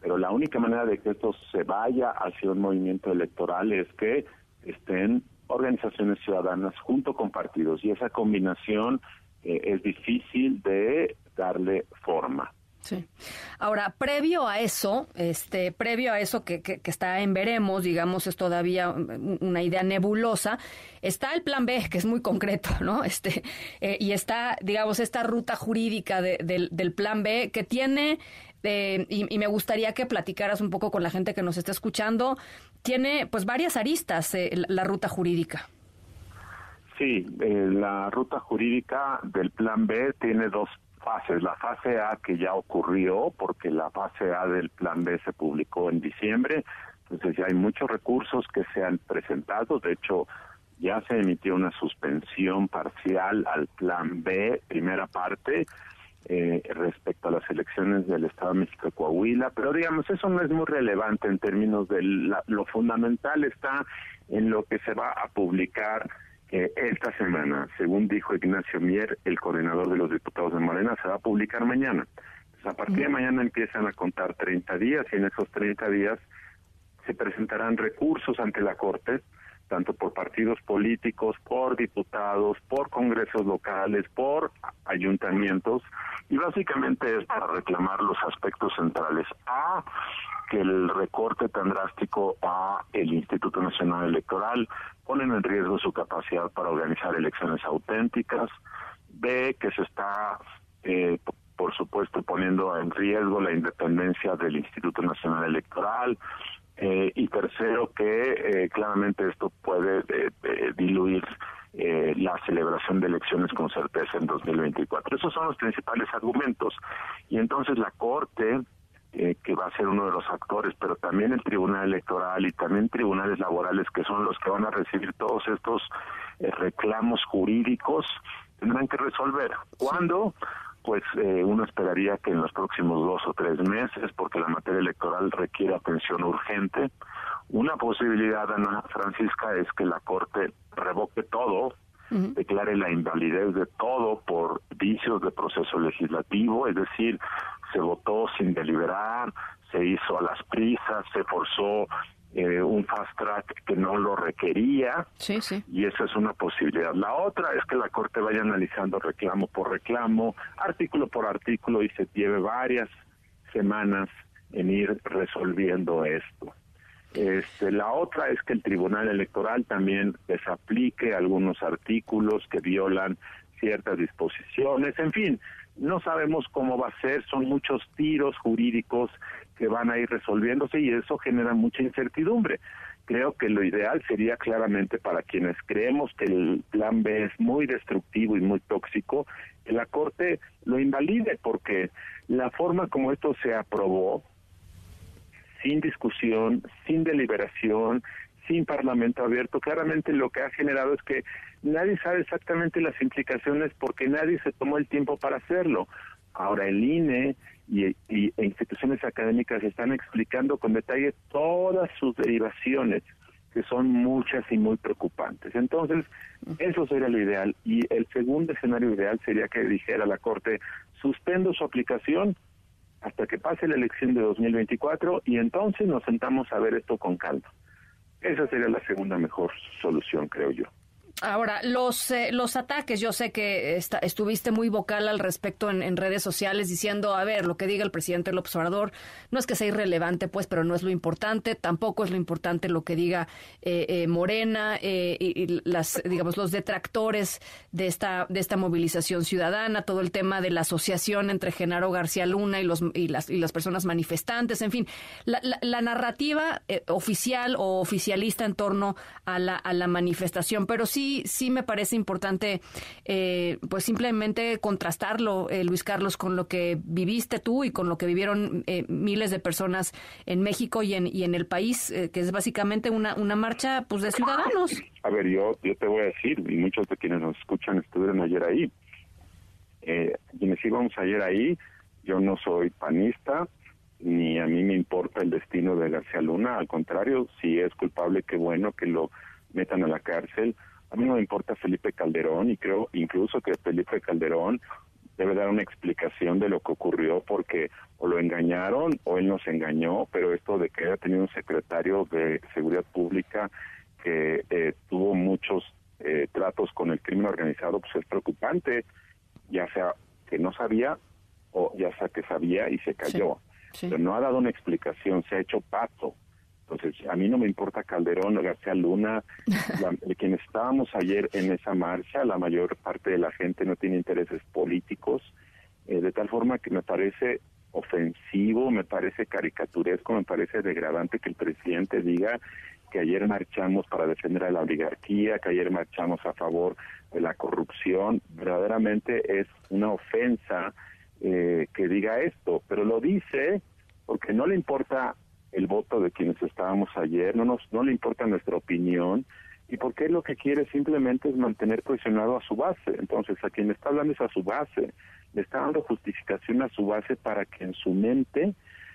pero la única manera de que esto se vaya hacia un movimiento electoral es que estén organizaciones ciudadanas junto con partidos y esa combinación eh, es difícil de darle forma. Sí. Ahora, previo a eso, este, previo a eso que, que, está en veremos, digamos, es todavía una idea nebulosa, está el plan B, que es muy concreto, ¿no? Este, eh, y está, digamos, esta ruta jurídica del, del plan B que tiene eh, y, me gustaría que platicaras un poco con la gente que nos está escuchando. Tiene pues varias aristas eh, la, ruta jurídica. Sí, eh, la ruta jurídica del plan B tiene dos fases. La fase A que ya ocurrió porque la fase A del plan B se publicó en diciembre. Entonces ya hay muchos recursos que se han presentado. De hecho, ya se emitió una suspensión parcial al plan B, primera parte eh, respecto a las elecciones del Estado de México y Coahuila, pero digamos, eso no es muy relevante en términos de lo fundamental está en lo que se va a publicar eh, esta semana. Según dijo Ignacio Mier, el coordinador de los diputados de Morena, se va a publicar mañana. a partir de mañana empiezan a contar 30 días y en esos 30 días se presentarán recursos ante la Corte tanto por partidos políticos, por diputados, por congresos locales, por ayuntamientos, y básicamente es para reclamar los aspectos centrales. A, que el recorte tan drástico a el Instituto Nacional Electoral ponen en riesgo su capacidad para organizar elecciones auténticas. B, que se está, eh, por supuesto, poniendo en riesgo la independencia del Instituto Nacional Electoral. Eh, y tercero, que eh, claramente esto puede eh, diluir la celebración de elecciones con certeza en 2024. Esos son los principales argumentos. Y entonces la Corte, que va a ser uno de los actores, pero también el Tribunal Electoral y también tribunales laborales, que son los que van a recibir todos estos reclamos jurídicos, tendrán que resolver. ¿Cuándo? Pues eh, uno esperaría que en los próximos dos o tres meses, porque la materia electoral requiere atención urgente. Una posibilidad, Ana Francisca, es que la Corte revoque todo, declare la invalidez de todo por vicios de proceso legislativo, es decir, se votó sin deliberar, se hizo a las prisas, se forzó eh, un fast track que no lo requería. Sí, sí. Y eso es una posibilidad. La otra es que la Corte vaya analizando reclamo por reclamo, artículo por artículo y se lleve varias semanas en ir resolviendo esto. Este, la otra es que el Tribunal Electoral también desaplique algunos artículos que violan ciertas disposiciones. En fin, no sabemos cómo va a ser, son muchos tiros jurídicos que van a ir resolviéndose y eso genera mucha incertidumbre. Creo que lo ideal sería claramente para quienes creemos que el plan B es muy destructivo y muy tóxico, que la Corte lo invalide porque la forma como esto se aprobó, sin discusión, sin deliberación, sin parlamento abierto, claramente lo que ha generado es que nadie sabe exactamente las implicaciones porque nadie se tomó el tiempo para hacerlo. Ahora el INE y, e instituciones académicas están explicando con detalle todas sus derivaciones, que son muchas y muy preocupantes. Entonces, eso sería lo ideal. Y el segundo escenario ideal sería que dijera la Corte, suspendo su aplicación hasta que pase la elección de 2024 y entonces nos sentamos a ver esto con calma. Esa sería la segunda mejor solución, creo yo. Ahora, los, eh, los ataques, yo sé que estuviste muy vocal al respecto en, redes sociales diciendo, a ver, lo que diga el presidente López Obrador no es que sea irrelevante, pues, pero no es lo importante, tampoco es lo importante lo que diga eh, eh, Morena y, las, digamos, los detractores de esta, de esta movilización ciudadana, todo el tema de la asociación entre Genaro García Luna y, los, y, las, y las personas manifestantes, en fin, la, la, narrativa oficial o oficialista en torno a la, a la manifestación, pero sí sí, me parece importante, eh, pues simplemente contrastarlo, eh, Luis Carlos, con lo que viviste tú y con lo que vivieron eh, miles de personas en México y en, y en el país, que es básicamente una, una marcha pues de ciudadanos. A ver, yo, yo te voy a decir, y muchos de quienes nos escuchan estuvieron ayer ahí. quienes íbamos ayer ahí, yo no soy panista, ni a mí me importa el destino de García Luna, al contrario, si es culpable, qué bueno que lo metan a la cárcel. A mí no me importa Felipe Calderón y creo incluso que Felipe Calderón debe dar una explicación de lo que ocurrió porque o lo engañaron o él nos engañó, pero esto de que haya tenido un secretario de Seguridad Pública que eh, tuvo muchos eh, tratos con el crimen organizado, pues es preocupante, ya sea que no sabía o ya sea que sabía y se cayó. Pero no ha dado una explicación, se ha hecho pato. Entonces, a mí no me importa Calderón o García Luna, de quienes estábamos ayer en esa marcha, la mayor parte de la gente no tiene intereses políticos, eh, de tal forma que me parece ofensivo, me parece caricaturesco, me parece degradante que el presidente diga que ayer marchamos para defender a la oligarquía, que ayer marchamos a favor de la corrupción, verdaderamente es una ofensa eh, que diga esto, pero lo dice porque no le importa el voto de quienes estábamos ayer, no nos no le importa nuestra opinión y porque lo que quiere simplemente es mantener cohesionado a su base. Entonces, a quien está hablando es a su base, le está dando justificación a su base para que en su mente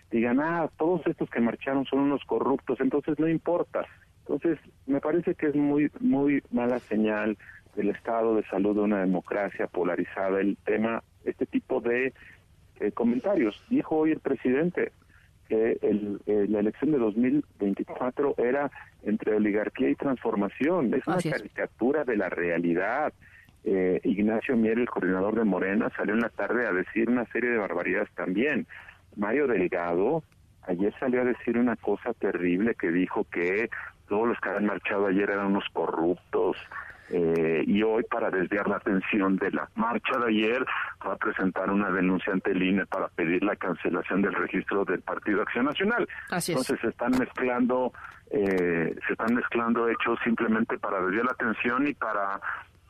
digan, ah, todos estos que marcharon son unos corruptos, entonces no importa. Entonces, me parece que es muy muy mala señal del estado de salud de una democracia polarizada el tema, este tipo de eh, comentarios. Dijo hoy el presidente, que el, eh, la elección de 2024 era entre oligarquía y transformación. Es una caricatura de la realidad. Eh, Ignacio Mier, el coordinador de Morena, salió en la tarde a decir una serie de barbaridades también. Mario Delgado ayer salió a decir una cosa terrible que dijo que todos los que habían marchado ayer eran unos corruptos, eh, y hoy para desviar la atención de la marcha de ayer va a presentar una denuncia ante el INE para pedir la cancelación del registro del Partido Acción Nacional. Entonces se están mezclando eh, se están mezclando hechos simplemente para desviar la atención y para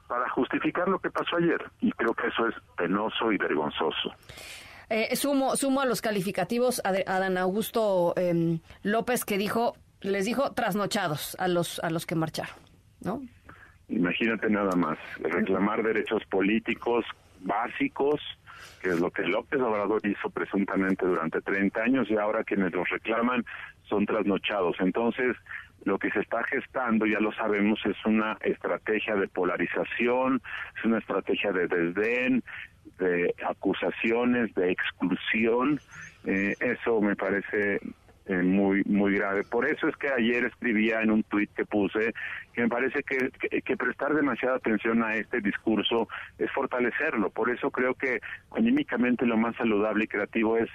para justificar lo que pasó ayer y creo que eso es penoso y vergonzoso. Eh, sumo, sumo a los calificativos a, a Dan Augusto em, López que dijo, les dijo trasnochados a los, a los que marcharon, ¿no? Imagínate nada más, reclamar derechos políticos básicos, que es lo que López Obrador hizo presuntamente durante 30 años y ahora quienes los reclaman son trasnochados. Entonces, lo que se está gestando, ya lo sabemos, es una estrategia de polarización, es una estrategia de desdén, de acusaciones, de exclusión. Eh, eso me parece eh, muy muy grave. Por eso es que ayer escribía en un tuit que puse que me parece que, que, prestar demasiada atención a este discurso es fortalecerlo. Por eso creo que anímicamente lo más saludable y creativo es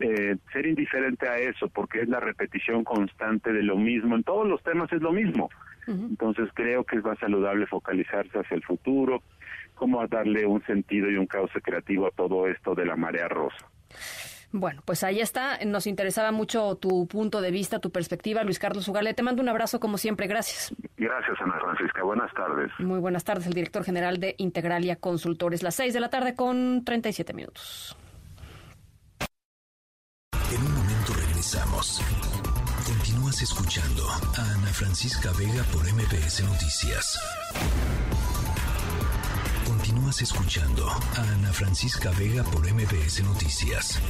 eh, ser indiferente a eso, porque es la repetición constante de lo mismo. En todos los temas es lo mismo. Entonces creo que es más saludable focalizarse hacia el futuro, cómo darle un sentido y un cauce creativo a todo esto de la marea rosa. Bueno, pues ahí está. Nos interesaba mucho tu punto de vista, tu perspectiva, Luis Carlos Ugale. Te mando un abrazo como siempre. Gracias. Gracias, Ana Francisca. Buenas tardes. Muy buenas tardes, el director general de Integralia Consultores. Las seis de la tarde con 37 minutos. En un momento regresamos. Continúas escuchando a Ana Francisca Vega por MPS Noticias. Continúas escuchando a Ana Francisca Vega por MBS Noticias.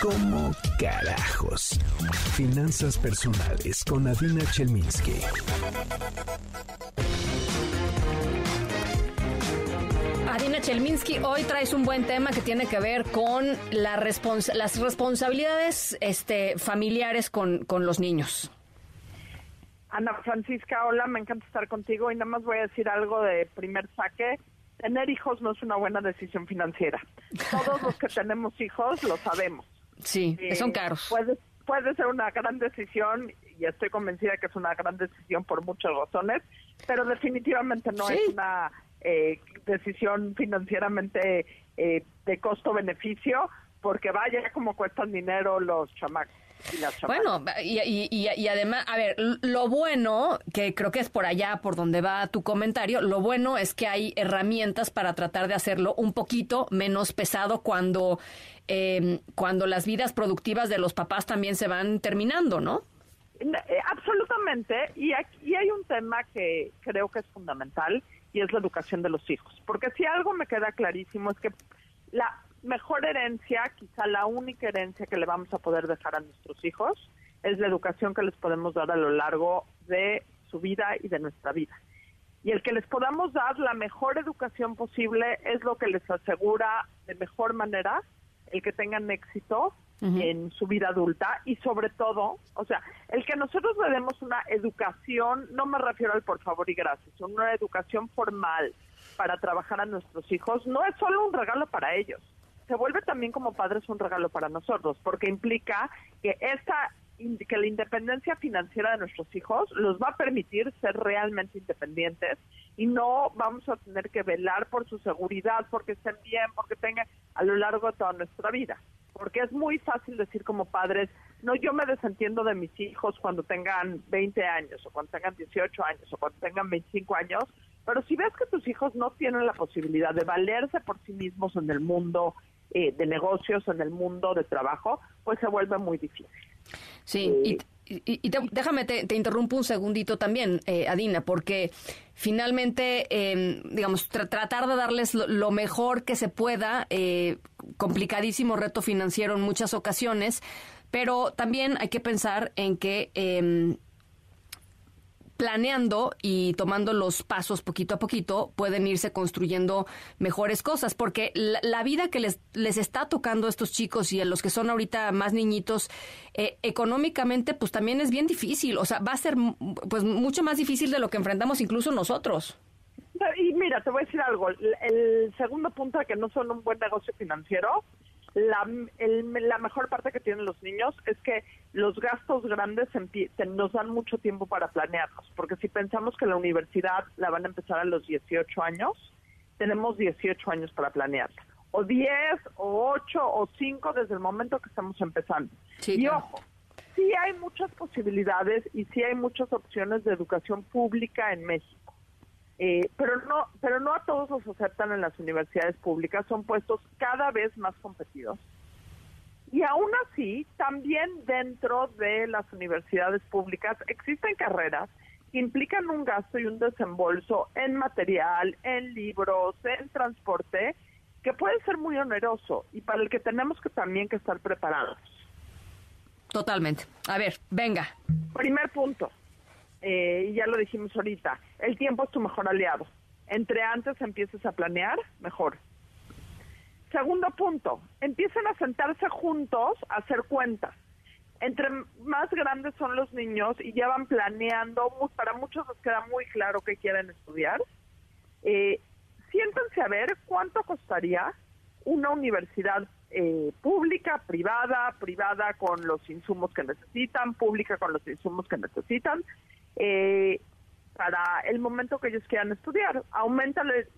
¿Cómo carajos? Finanzas personales con Adina Chelminsky. Adina Chelminsky, hoy traes un buen tema que tiene que ver con la las responsabilidades este, familiares con los niños. Ana Francisca, hola, me encanta estar contigo y nada más voy a decir algo de primer saque. Tener hijos no es una buena decisión financiera. Todos los que tenemos hijos lo sabemos. Sí, son caros. Puede, puede ser una gran decisión y estoy convencida que es una gran decisión por muchas razones, pero definitivamente no es una eh, decisión financieramente eh, de costo-beneficio porque vaya como cuestan dinero los chamacos. Bueno, y, y, además, a ver, lo bueno, que creo que es por allá por donde va tu comentario, lo bueno es que hay herramientas para tratar de hacerlo un poquito menos pesado cuando, eh, cuando las vidas productivas de los papás también se van terminando, ¿no? Eh, absolutamente, y aquí hay un tema que creo que es fundamental y es la educación de los hijos, porque si algo me queda clarísimo es que la mejor herencia, quizá la única herencia que le vamos a poder dejar a nuestros hijos, es la educación que les podemos dar a lo largo de su vida y de nuestra vida. Y el que les podamos dar la mejor educación posible es lo que les asegura de mejor manera el que tengan éxito en su vida adulta y sobre todo, o sea, el que nosotros le demos una educación, no me refiero al por favor y gracias, una educación formal para trabajar a nuestros hijos, no es solo un regalo para ellos, se vuelve también como padres un regalo para nosotros, porque implica que esta que la independencia financiera de nuestros hijos los va a permitir ser realmente independientes y no vamos a tener que velar por su seguridad, porque estén bien, porque tengan a lo largo de toda nuestra vida. Porque es muy fácil decir como padres, no, yo me desentiendo de mis hijos cuando tengan 20 años o cuando tengan 18 años o cuando tengan 25 años, pero si ves que tus hijos no tienen la posibilidad de valerse por sí mismos en el mundo eh, de negocios en el mundo de trabajo, pues se vuelve muy difícil. Sí, y, y, déjame, te, interrumpo un segundito también, eh, Adina, porque finalmente, em, digamos, tratar de darles lo, mejor que se pueda, eh, complicadísimo reto financiero en muchas ocasiones, pero también hay que pensar en que em, planeando y tomando los pasos poquito a poquito, pueden irse construyendo mejores cosas, porque la, vida que les, les está tocando a estos chicos y a los que son ahorita más niñitos, eh, económicamente, pues también es bien difícil, o sea, va a ser pues mucho más difícil de lo que enfrentamos incluso nosotros. Y mira, te voy a decir algo, el, segundo punto de que no son un buen negocio financiero la, la mejor parte que tienen los niños es que los gastos grandes nos dan mucho tiempo para planearlos, porque si pensamos que la universidad la van a empezar a los 18 años, tenemos 18 años para planearla, o 10, o 8, o 5 desde el momento que estamos empezando. y ojo, sí hay muchas posibilidades y sí hay muchas opciones de educación pública en México. Eh, pero no pero no a todos los aceptan en las universidades públicas son puestos cada vez más competidos. Y aún así también dentro de las universidades públicas existen carreras que implican un gasto y un desembolso en material en libros en transporte que puede ser muy oneroso y para el que tenemos que también que estar preparados. Totalmente. A ver venga. Primer punto eh, y ya lo dijimos ahorita, el tiempo es tu mejor aliado. Entre antes empieces a planear, mejor. Segundo punto, empiecen a sentarse juntos a hacer cuentas. entre más grandes son los niños y ya van planeando, para muchos les queda muy claro que quieren estudiar, eh, siéntense a ver cuánto costaría una universidad eh, pública, privada, privada con los insumos que necesitan, pública con los insumos que necesitan, eh, para el momento que ellos quieran estudiar. Aumentale,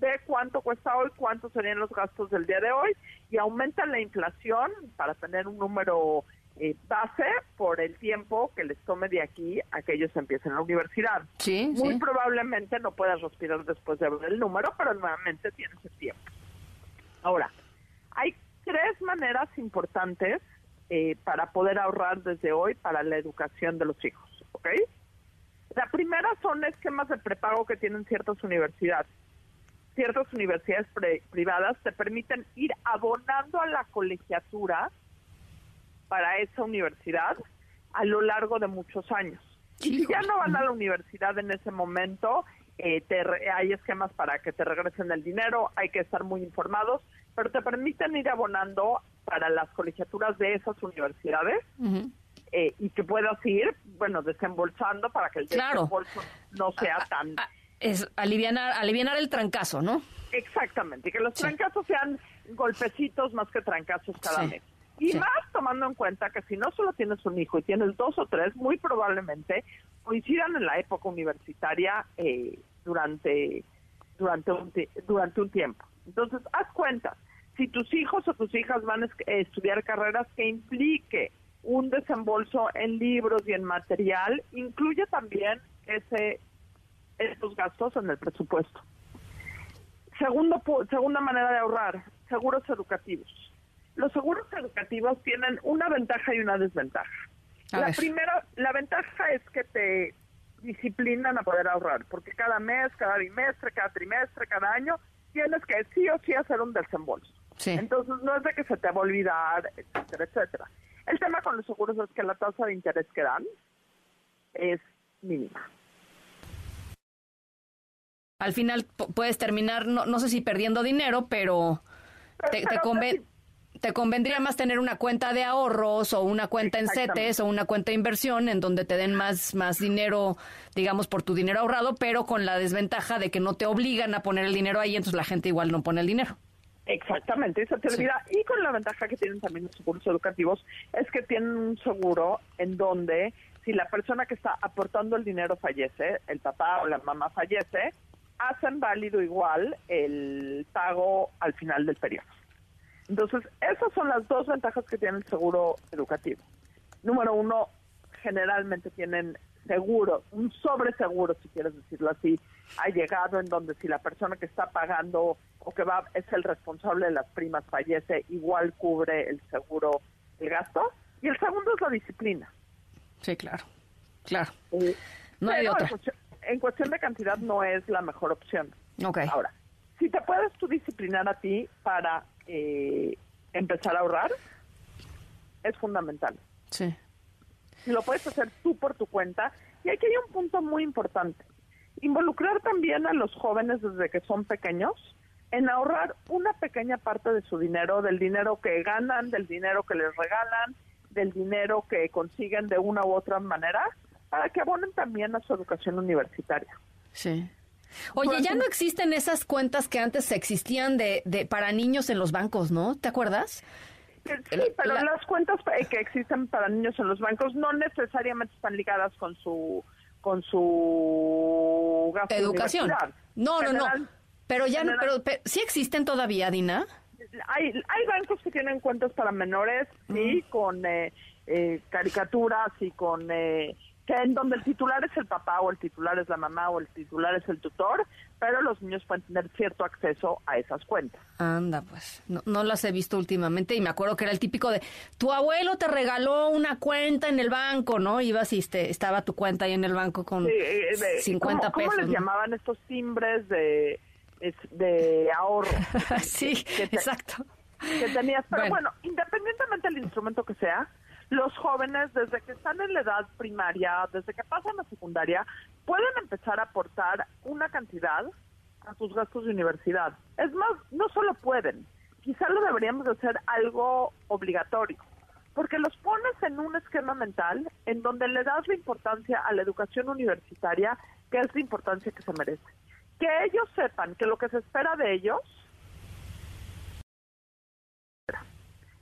ve cuánto cuesta hoy, cuántos serían los gastos del día de hoy y aumenta la inflación para tener un número eh, base por el tiempo que les tome de aquí a que ellos empiecen la universidad. Sí, Muy probablemente no puedas respirar después de ver el número, pero nuevamente tienes el tiempo. Ahora, hay tres maneras importantes eh, para poder ahorrar desde hoy para la educación de los hijos, ¿ok? La primera son esquemas de prepago que tienen ciertas universidades. Ciertas universidades privadas te permiten ir abonando a la colegiatura para esa universidad a lo largo de muchos años. Y si ya no van a la universidad en ese momento, eh, hay esquemas para que te regresen el dinero, hay que estar muy informados, pero te permiten ir abonando para las colegiaturas de esas universidades eh, y que puedas ir, bueno, desembolsando para que el desembolso no sea tan... es aliviar, aliviar el trancazo, ¿no? Exactamente, y que los trancazos sean golpecitos más que trancazos cada mes. Y más tomando en cuenta que si no solo tienes un hijo y tienes dos o tres, muy probablemente coincidan en la época universitaria eh, durante, durante, un, durante un tiempo. Entonces, haz cuenta, si tus hijos o tus hijas van a estudiar carreras que implique un desembolso en libros y en material, incluye también ese estos gastos en el presupuesto. Segundo, segunda manera de ahorrar, seguros educativos los seguros educativos tienen una ventaja y una desventaja. la primera, la ventaja es que te disciplinan a poder ahorrar, porque cada mes, cada bimestre, cada trimestre, cada año, tienes que sí o sí hacer un desembolso. Entonces no es de que se te va a olvidar, etcétera, etcétera. El tema con los seguros es que la tasa de interés que dan es mínima. Al final puedes terminar, no, no sé si perdiendo dinero, pero, te, te, te convendría más tener una cuenta de ahorros o una cuenta en CETES o una cuenta de inversión en donde te den más, más dinero, digamos, por tu dinero ahorrado, pero con la desventaja de que no te obligan a poner el dinero ahí, entonces la gente igual no pone el dinero. Exactamente, eso te olvida. Y con la ventaja que tienen también los seguros educativos es que tienen un seguro en donde si la persona que está aportando el dinero fallece, el papá o la mamá fallece, hacen válido igual el pago al final del periodo. Entonces, esas son las dos ventajas que tiene el seguro educativo. Número uno, generalmente tienen seguro, un sobreseguro, si quieres decirlo así, ha llegado en donde si la persona que está pagando o que va es el responsable de las primas fallece, igual cubre el seguro el gasto. Y el segundo es la disciplina. Sí, claro, claro. no hay otra. En cuestión, de cantidad no es la mejor opción. Okay. Ahora, si te puedes tú disciplinar a ti para eh, empezar a ahorrar, es fundamental. Sí. Lo puedes hacer tú por tu cuenta. Y aquí hay un punto muy importante. Involucrar también a los jóvenes desde que son pequeños en ahorrar una pequeña parte de su dinero, del dinero que ganan, del dinero que les regalan, del dinero que consiguen de una u otra manera, para que abonen también a su educación universitaria. Sí. Oye, ya no existen esas cuentas que antes existían de, de para niños en los bancos, ¿no? ¿Te acuerdas? Sí, pero las cuentas que existen para niños en los bancos no necesariamente están ligadas con su con su gasto educación. No, no, no. Pero ya, pero, sí existen todavía, Dina. Hay, hay bancos que tienen cuentas para menores, sí, con eh, eh, caricaturas y con eh, que en donde el titular es el papá o el titular es la mamá o el titular es el tutor, pero los niños pueden tener cierto acceso a esas cuentas. Anda, pues, no, las he visto últimamente y me acuerdo que era el típico de, tu abuelo te regaló una cuenta en el banco, ¿no? Ibas y este, estaba tu cuenta ahí en el banco con 50 pesos. ¿Cómo les llamaban estos timbres de, de ahorro? sí, exacto. Que tenías, pero bueno, independientemente del instrumento que sea, los jóvenes desde que están en la edad primaria, desde que pasan a secundaria, pueden empezar a aportar una cantidad a sus gastos de universidad. Es más, no solo pueden, quizá lo deberíamos hacer algo obligatorio. porque los pones en un esquema mental en donde le das la importancia a la educación universitaria, que es la importancia que se merece. Que ellos sepan que lo que se espera de ellos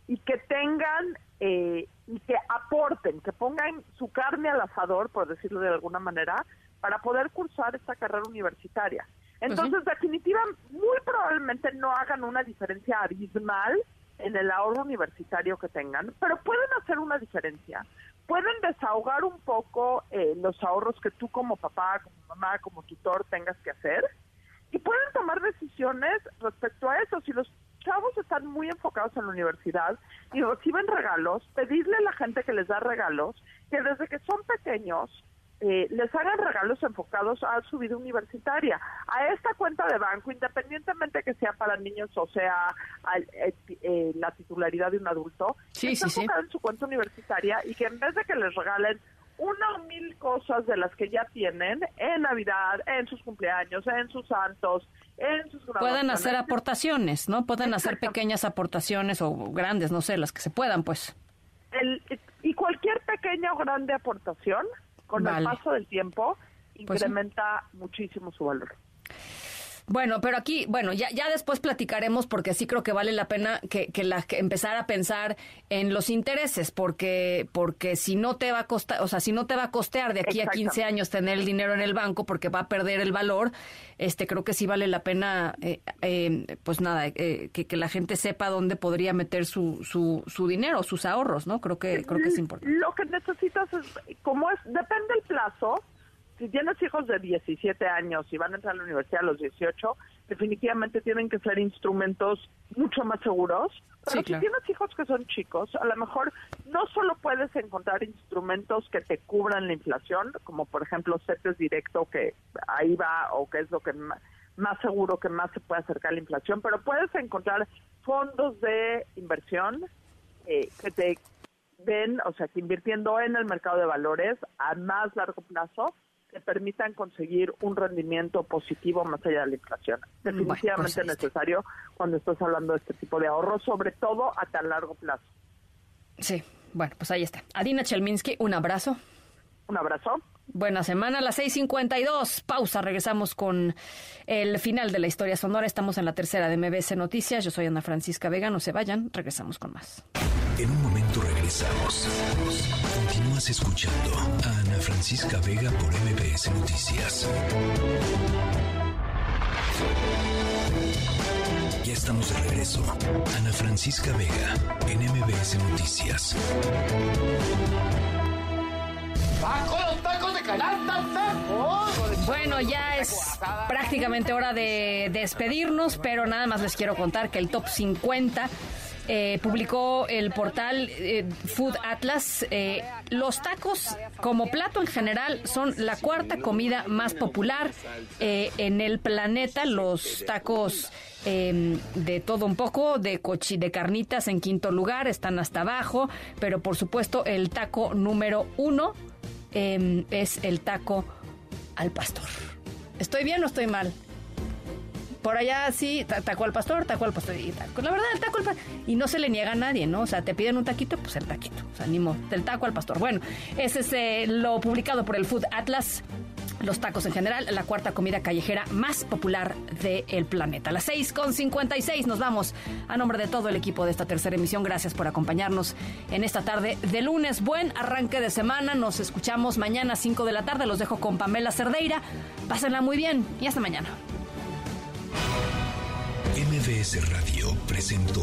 y que tengan eh, y que aporten, que pongan su carne al asador, por decirlo de alguna manera, para poder cursar esta carrera universitaria. Entonces, definitiva, muy probablemente no hagan una diferencia abismal en el ahorro universitario que tengan, pero pueden hacer una diferencia. Pueden desahogar un poco eh, los ahorros que tú como papá, como mamá, como tutor tengas que hacer y pueden tomar decisiones respecto a eso. Si los chavos están muy enfocados en la universidad y reciben regalos, pedirle a la gente que les da regalos que desde que son pequeños eh, les hagan regalos enfocados a su vida universitaria. A esta cuenta de banco, independientemente que sea para niños o sea eh, eh, la titularidad de un adulto, sí, sí, en su cuenta universitaria y que en vez de que les regalen una o mil cosas de las que ya tienen en Navidad, en sus cumpleaños, en sus santos, en sus Pueden hacer aportaciones, ¿no? Pueden hacer pequeñas aportaciones o grandes, no sé, las que se puedan, pues. El, y cualquier pequeña o grande aportación con el paso del tiempo pues incrementa muchísimo su valor. Bueno, pero aquí, bueno, ya, ya después platicaremos porque sí creo que vale la pena que, que, la, empezar a pensar en los intereses, porque, porque si no te va a costar, o sea, si no te va a costear de aquí a 15 años tener el dinero en el banco porque va a perder el valor, este, creo que sí vale la pena, eh, eh, pues nada, eh, que, que, la gente sepa dónde podría meter su, su, su dinero, sus ahorros, ¿no? Creo que, creo que es importante. Lo que necesitas es, como es, depende el plazo, si tienes hijos de 17 años y van a entrar a la universidad a los 18, definitivamente tienen que ser instrumentos mucho más seguros. Pero si tienes hijos que son chicos, a lo mejor no solo puedes encontrar instrumentos que te cubran la inflación, como por ejemplo CETES directo, que ahí va o que es lo que más seguro que más se puede acercar a la inflación, pero puedes encontrar fondos de inversión eh, que te ven, o sea, que invirtiendo en el mercado de valores a más largo plazo, que permitan conseguir un rendimiento positivo más allá de la inflación. Definitivamente es pues necesario cuando estás hablando de este tipo de ahorros, sobre todo a tan largo plazo. Sí, bueno, pues ahí está. Adina Chelminsky, un abrazo. Un abrazo. Buena semana, las 6:52. Pausa, regresamos con el final de la historia sonora. Estamos en la tercera de MBS Noticias. Yo soy Ana Francisca Vega. No se vayan, regresamos con más. En un momento regresamos. Continúas escuchando a Ana Francisca Vega por MBS Noticias. Ya estamos de regreso. Ana Francisca Vega en MBS Noticias. Bueno, ya es prácticamente hora de despedirnos, pero nada más les quiero contar que el top 50 eh, publicó el portal eh, Food Atlas. Eh, los tacos, como plato en general, son la cuarta comida más popular en el planeta. Los tacos em, de todo un poco, de cochi, de carnitas en quinto lugar, están hasta abajo, pero por supuesto el taco número uno em, es el taco al pastor. ¿Estoy bien o estoy mal? por allá sí, taco al pastor, taco al pastor. Y taco, la verdad, el taco al pastor. Y no se le niega a nadie, ¿no? O sea, te piden un taquito, pues el taquito. O sea, ni del taco al pastor. Bueno, ese es eh, lo publicado por el Food Atlas los tacos en general, la cuarta comida callejera más popular del planeta. A las 6 con 56 nos vamos. A nombre de todo el equipo de esta tercera emisión, gracias por acompañarnos en esta tarde de lunes. Buen arranque de semana. Nos escuchamos mañana a 5 de la tarde. Los dejo con Pamela Cerdeira. Pásenla muy bien y hasta mañana. MBS Radio presentó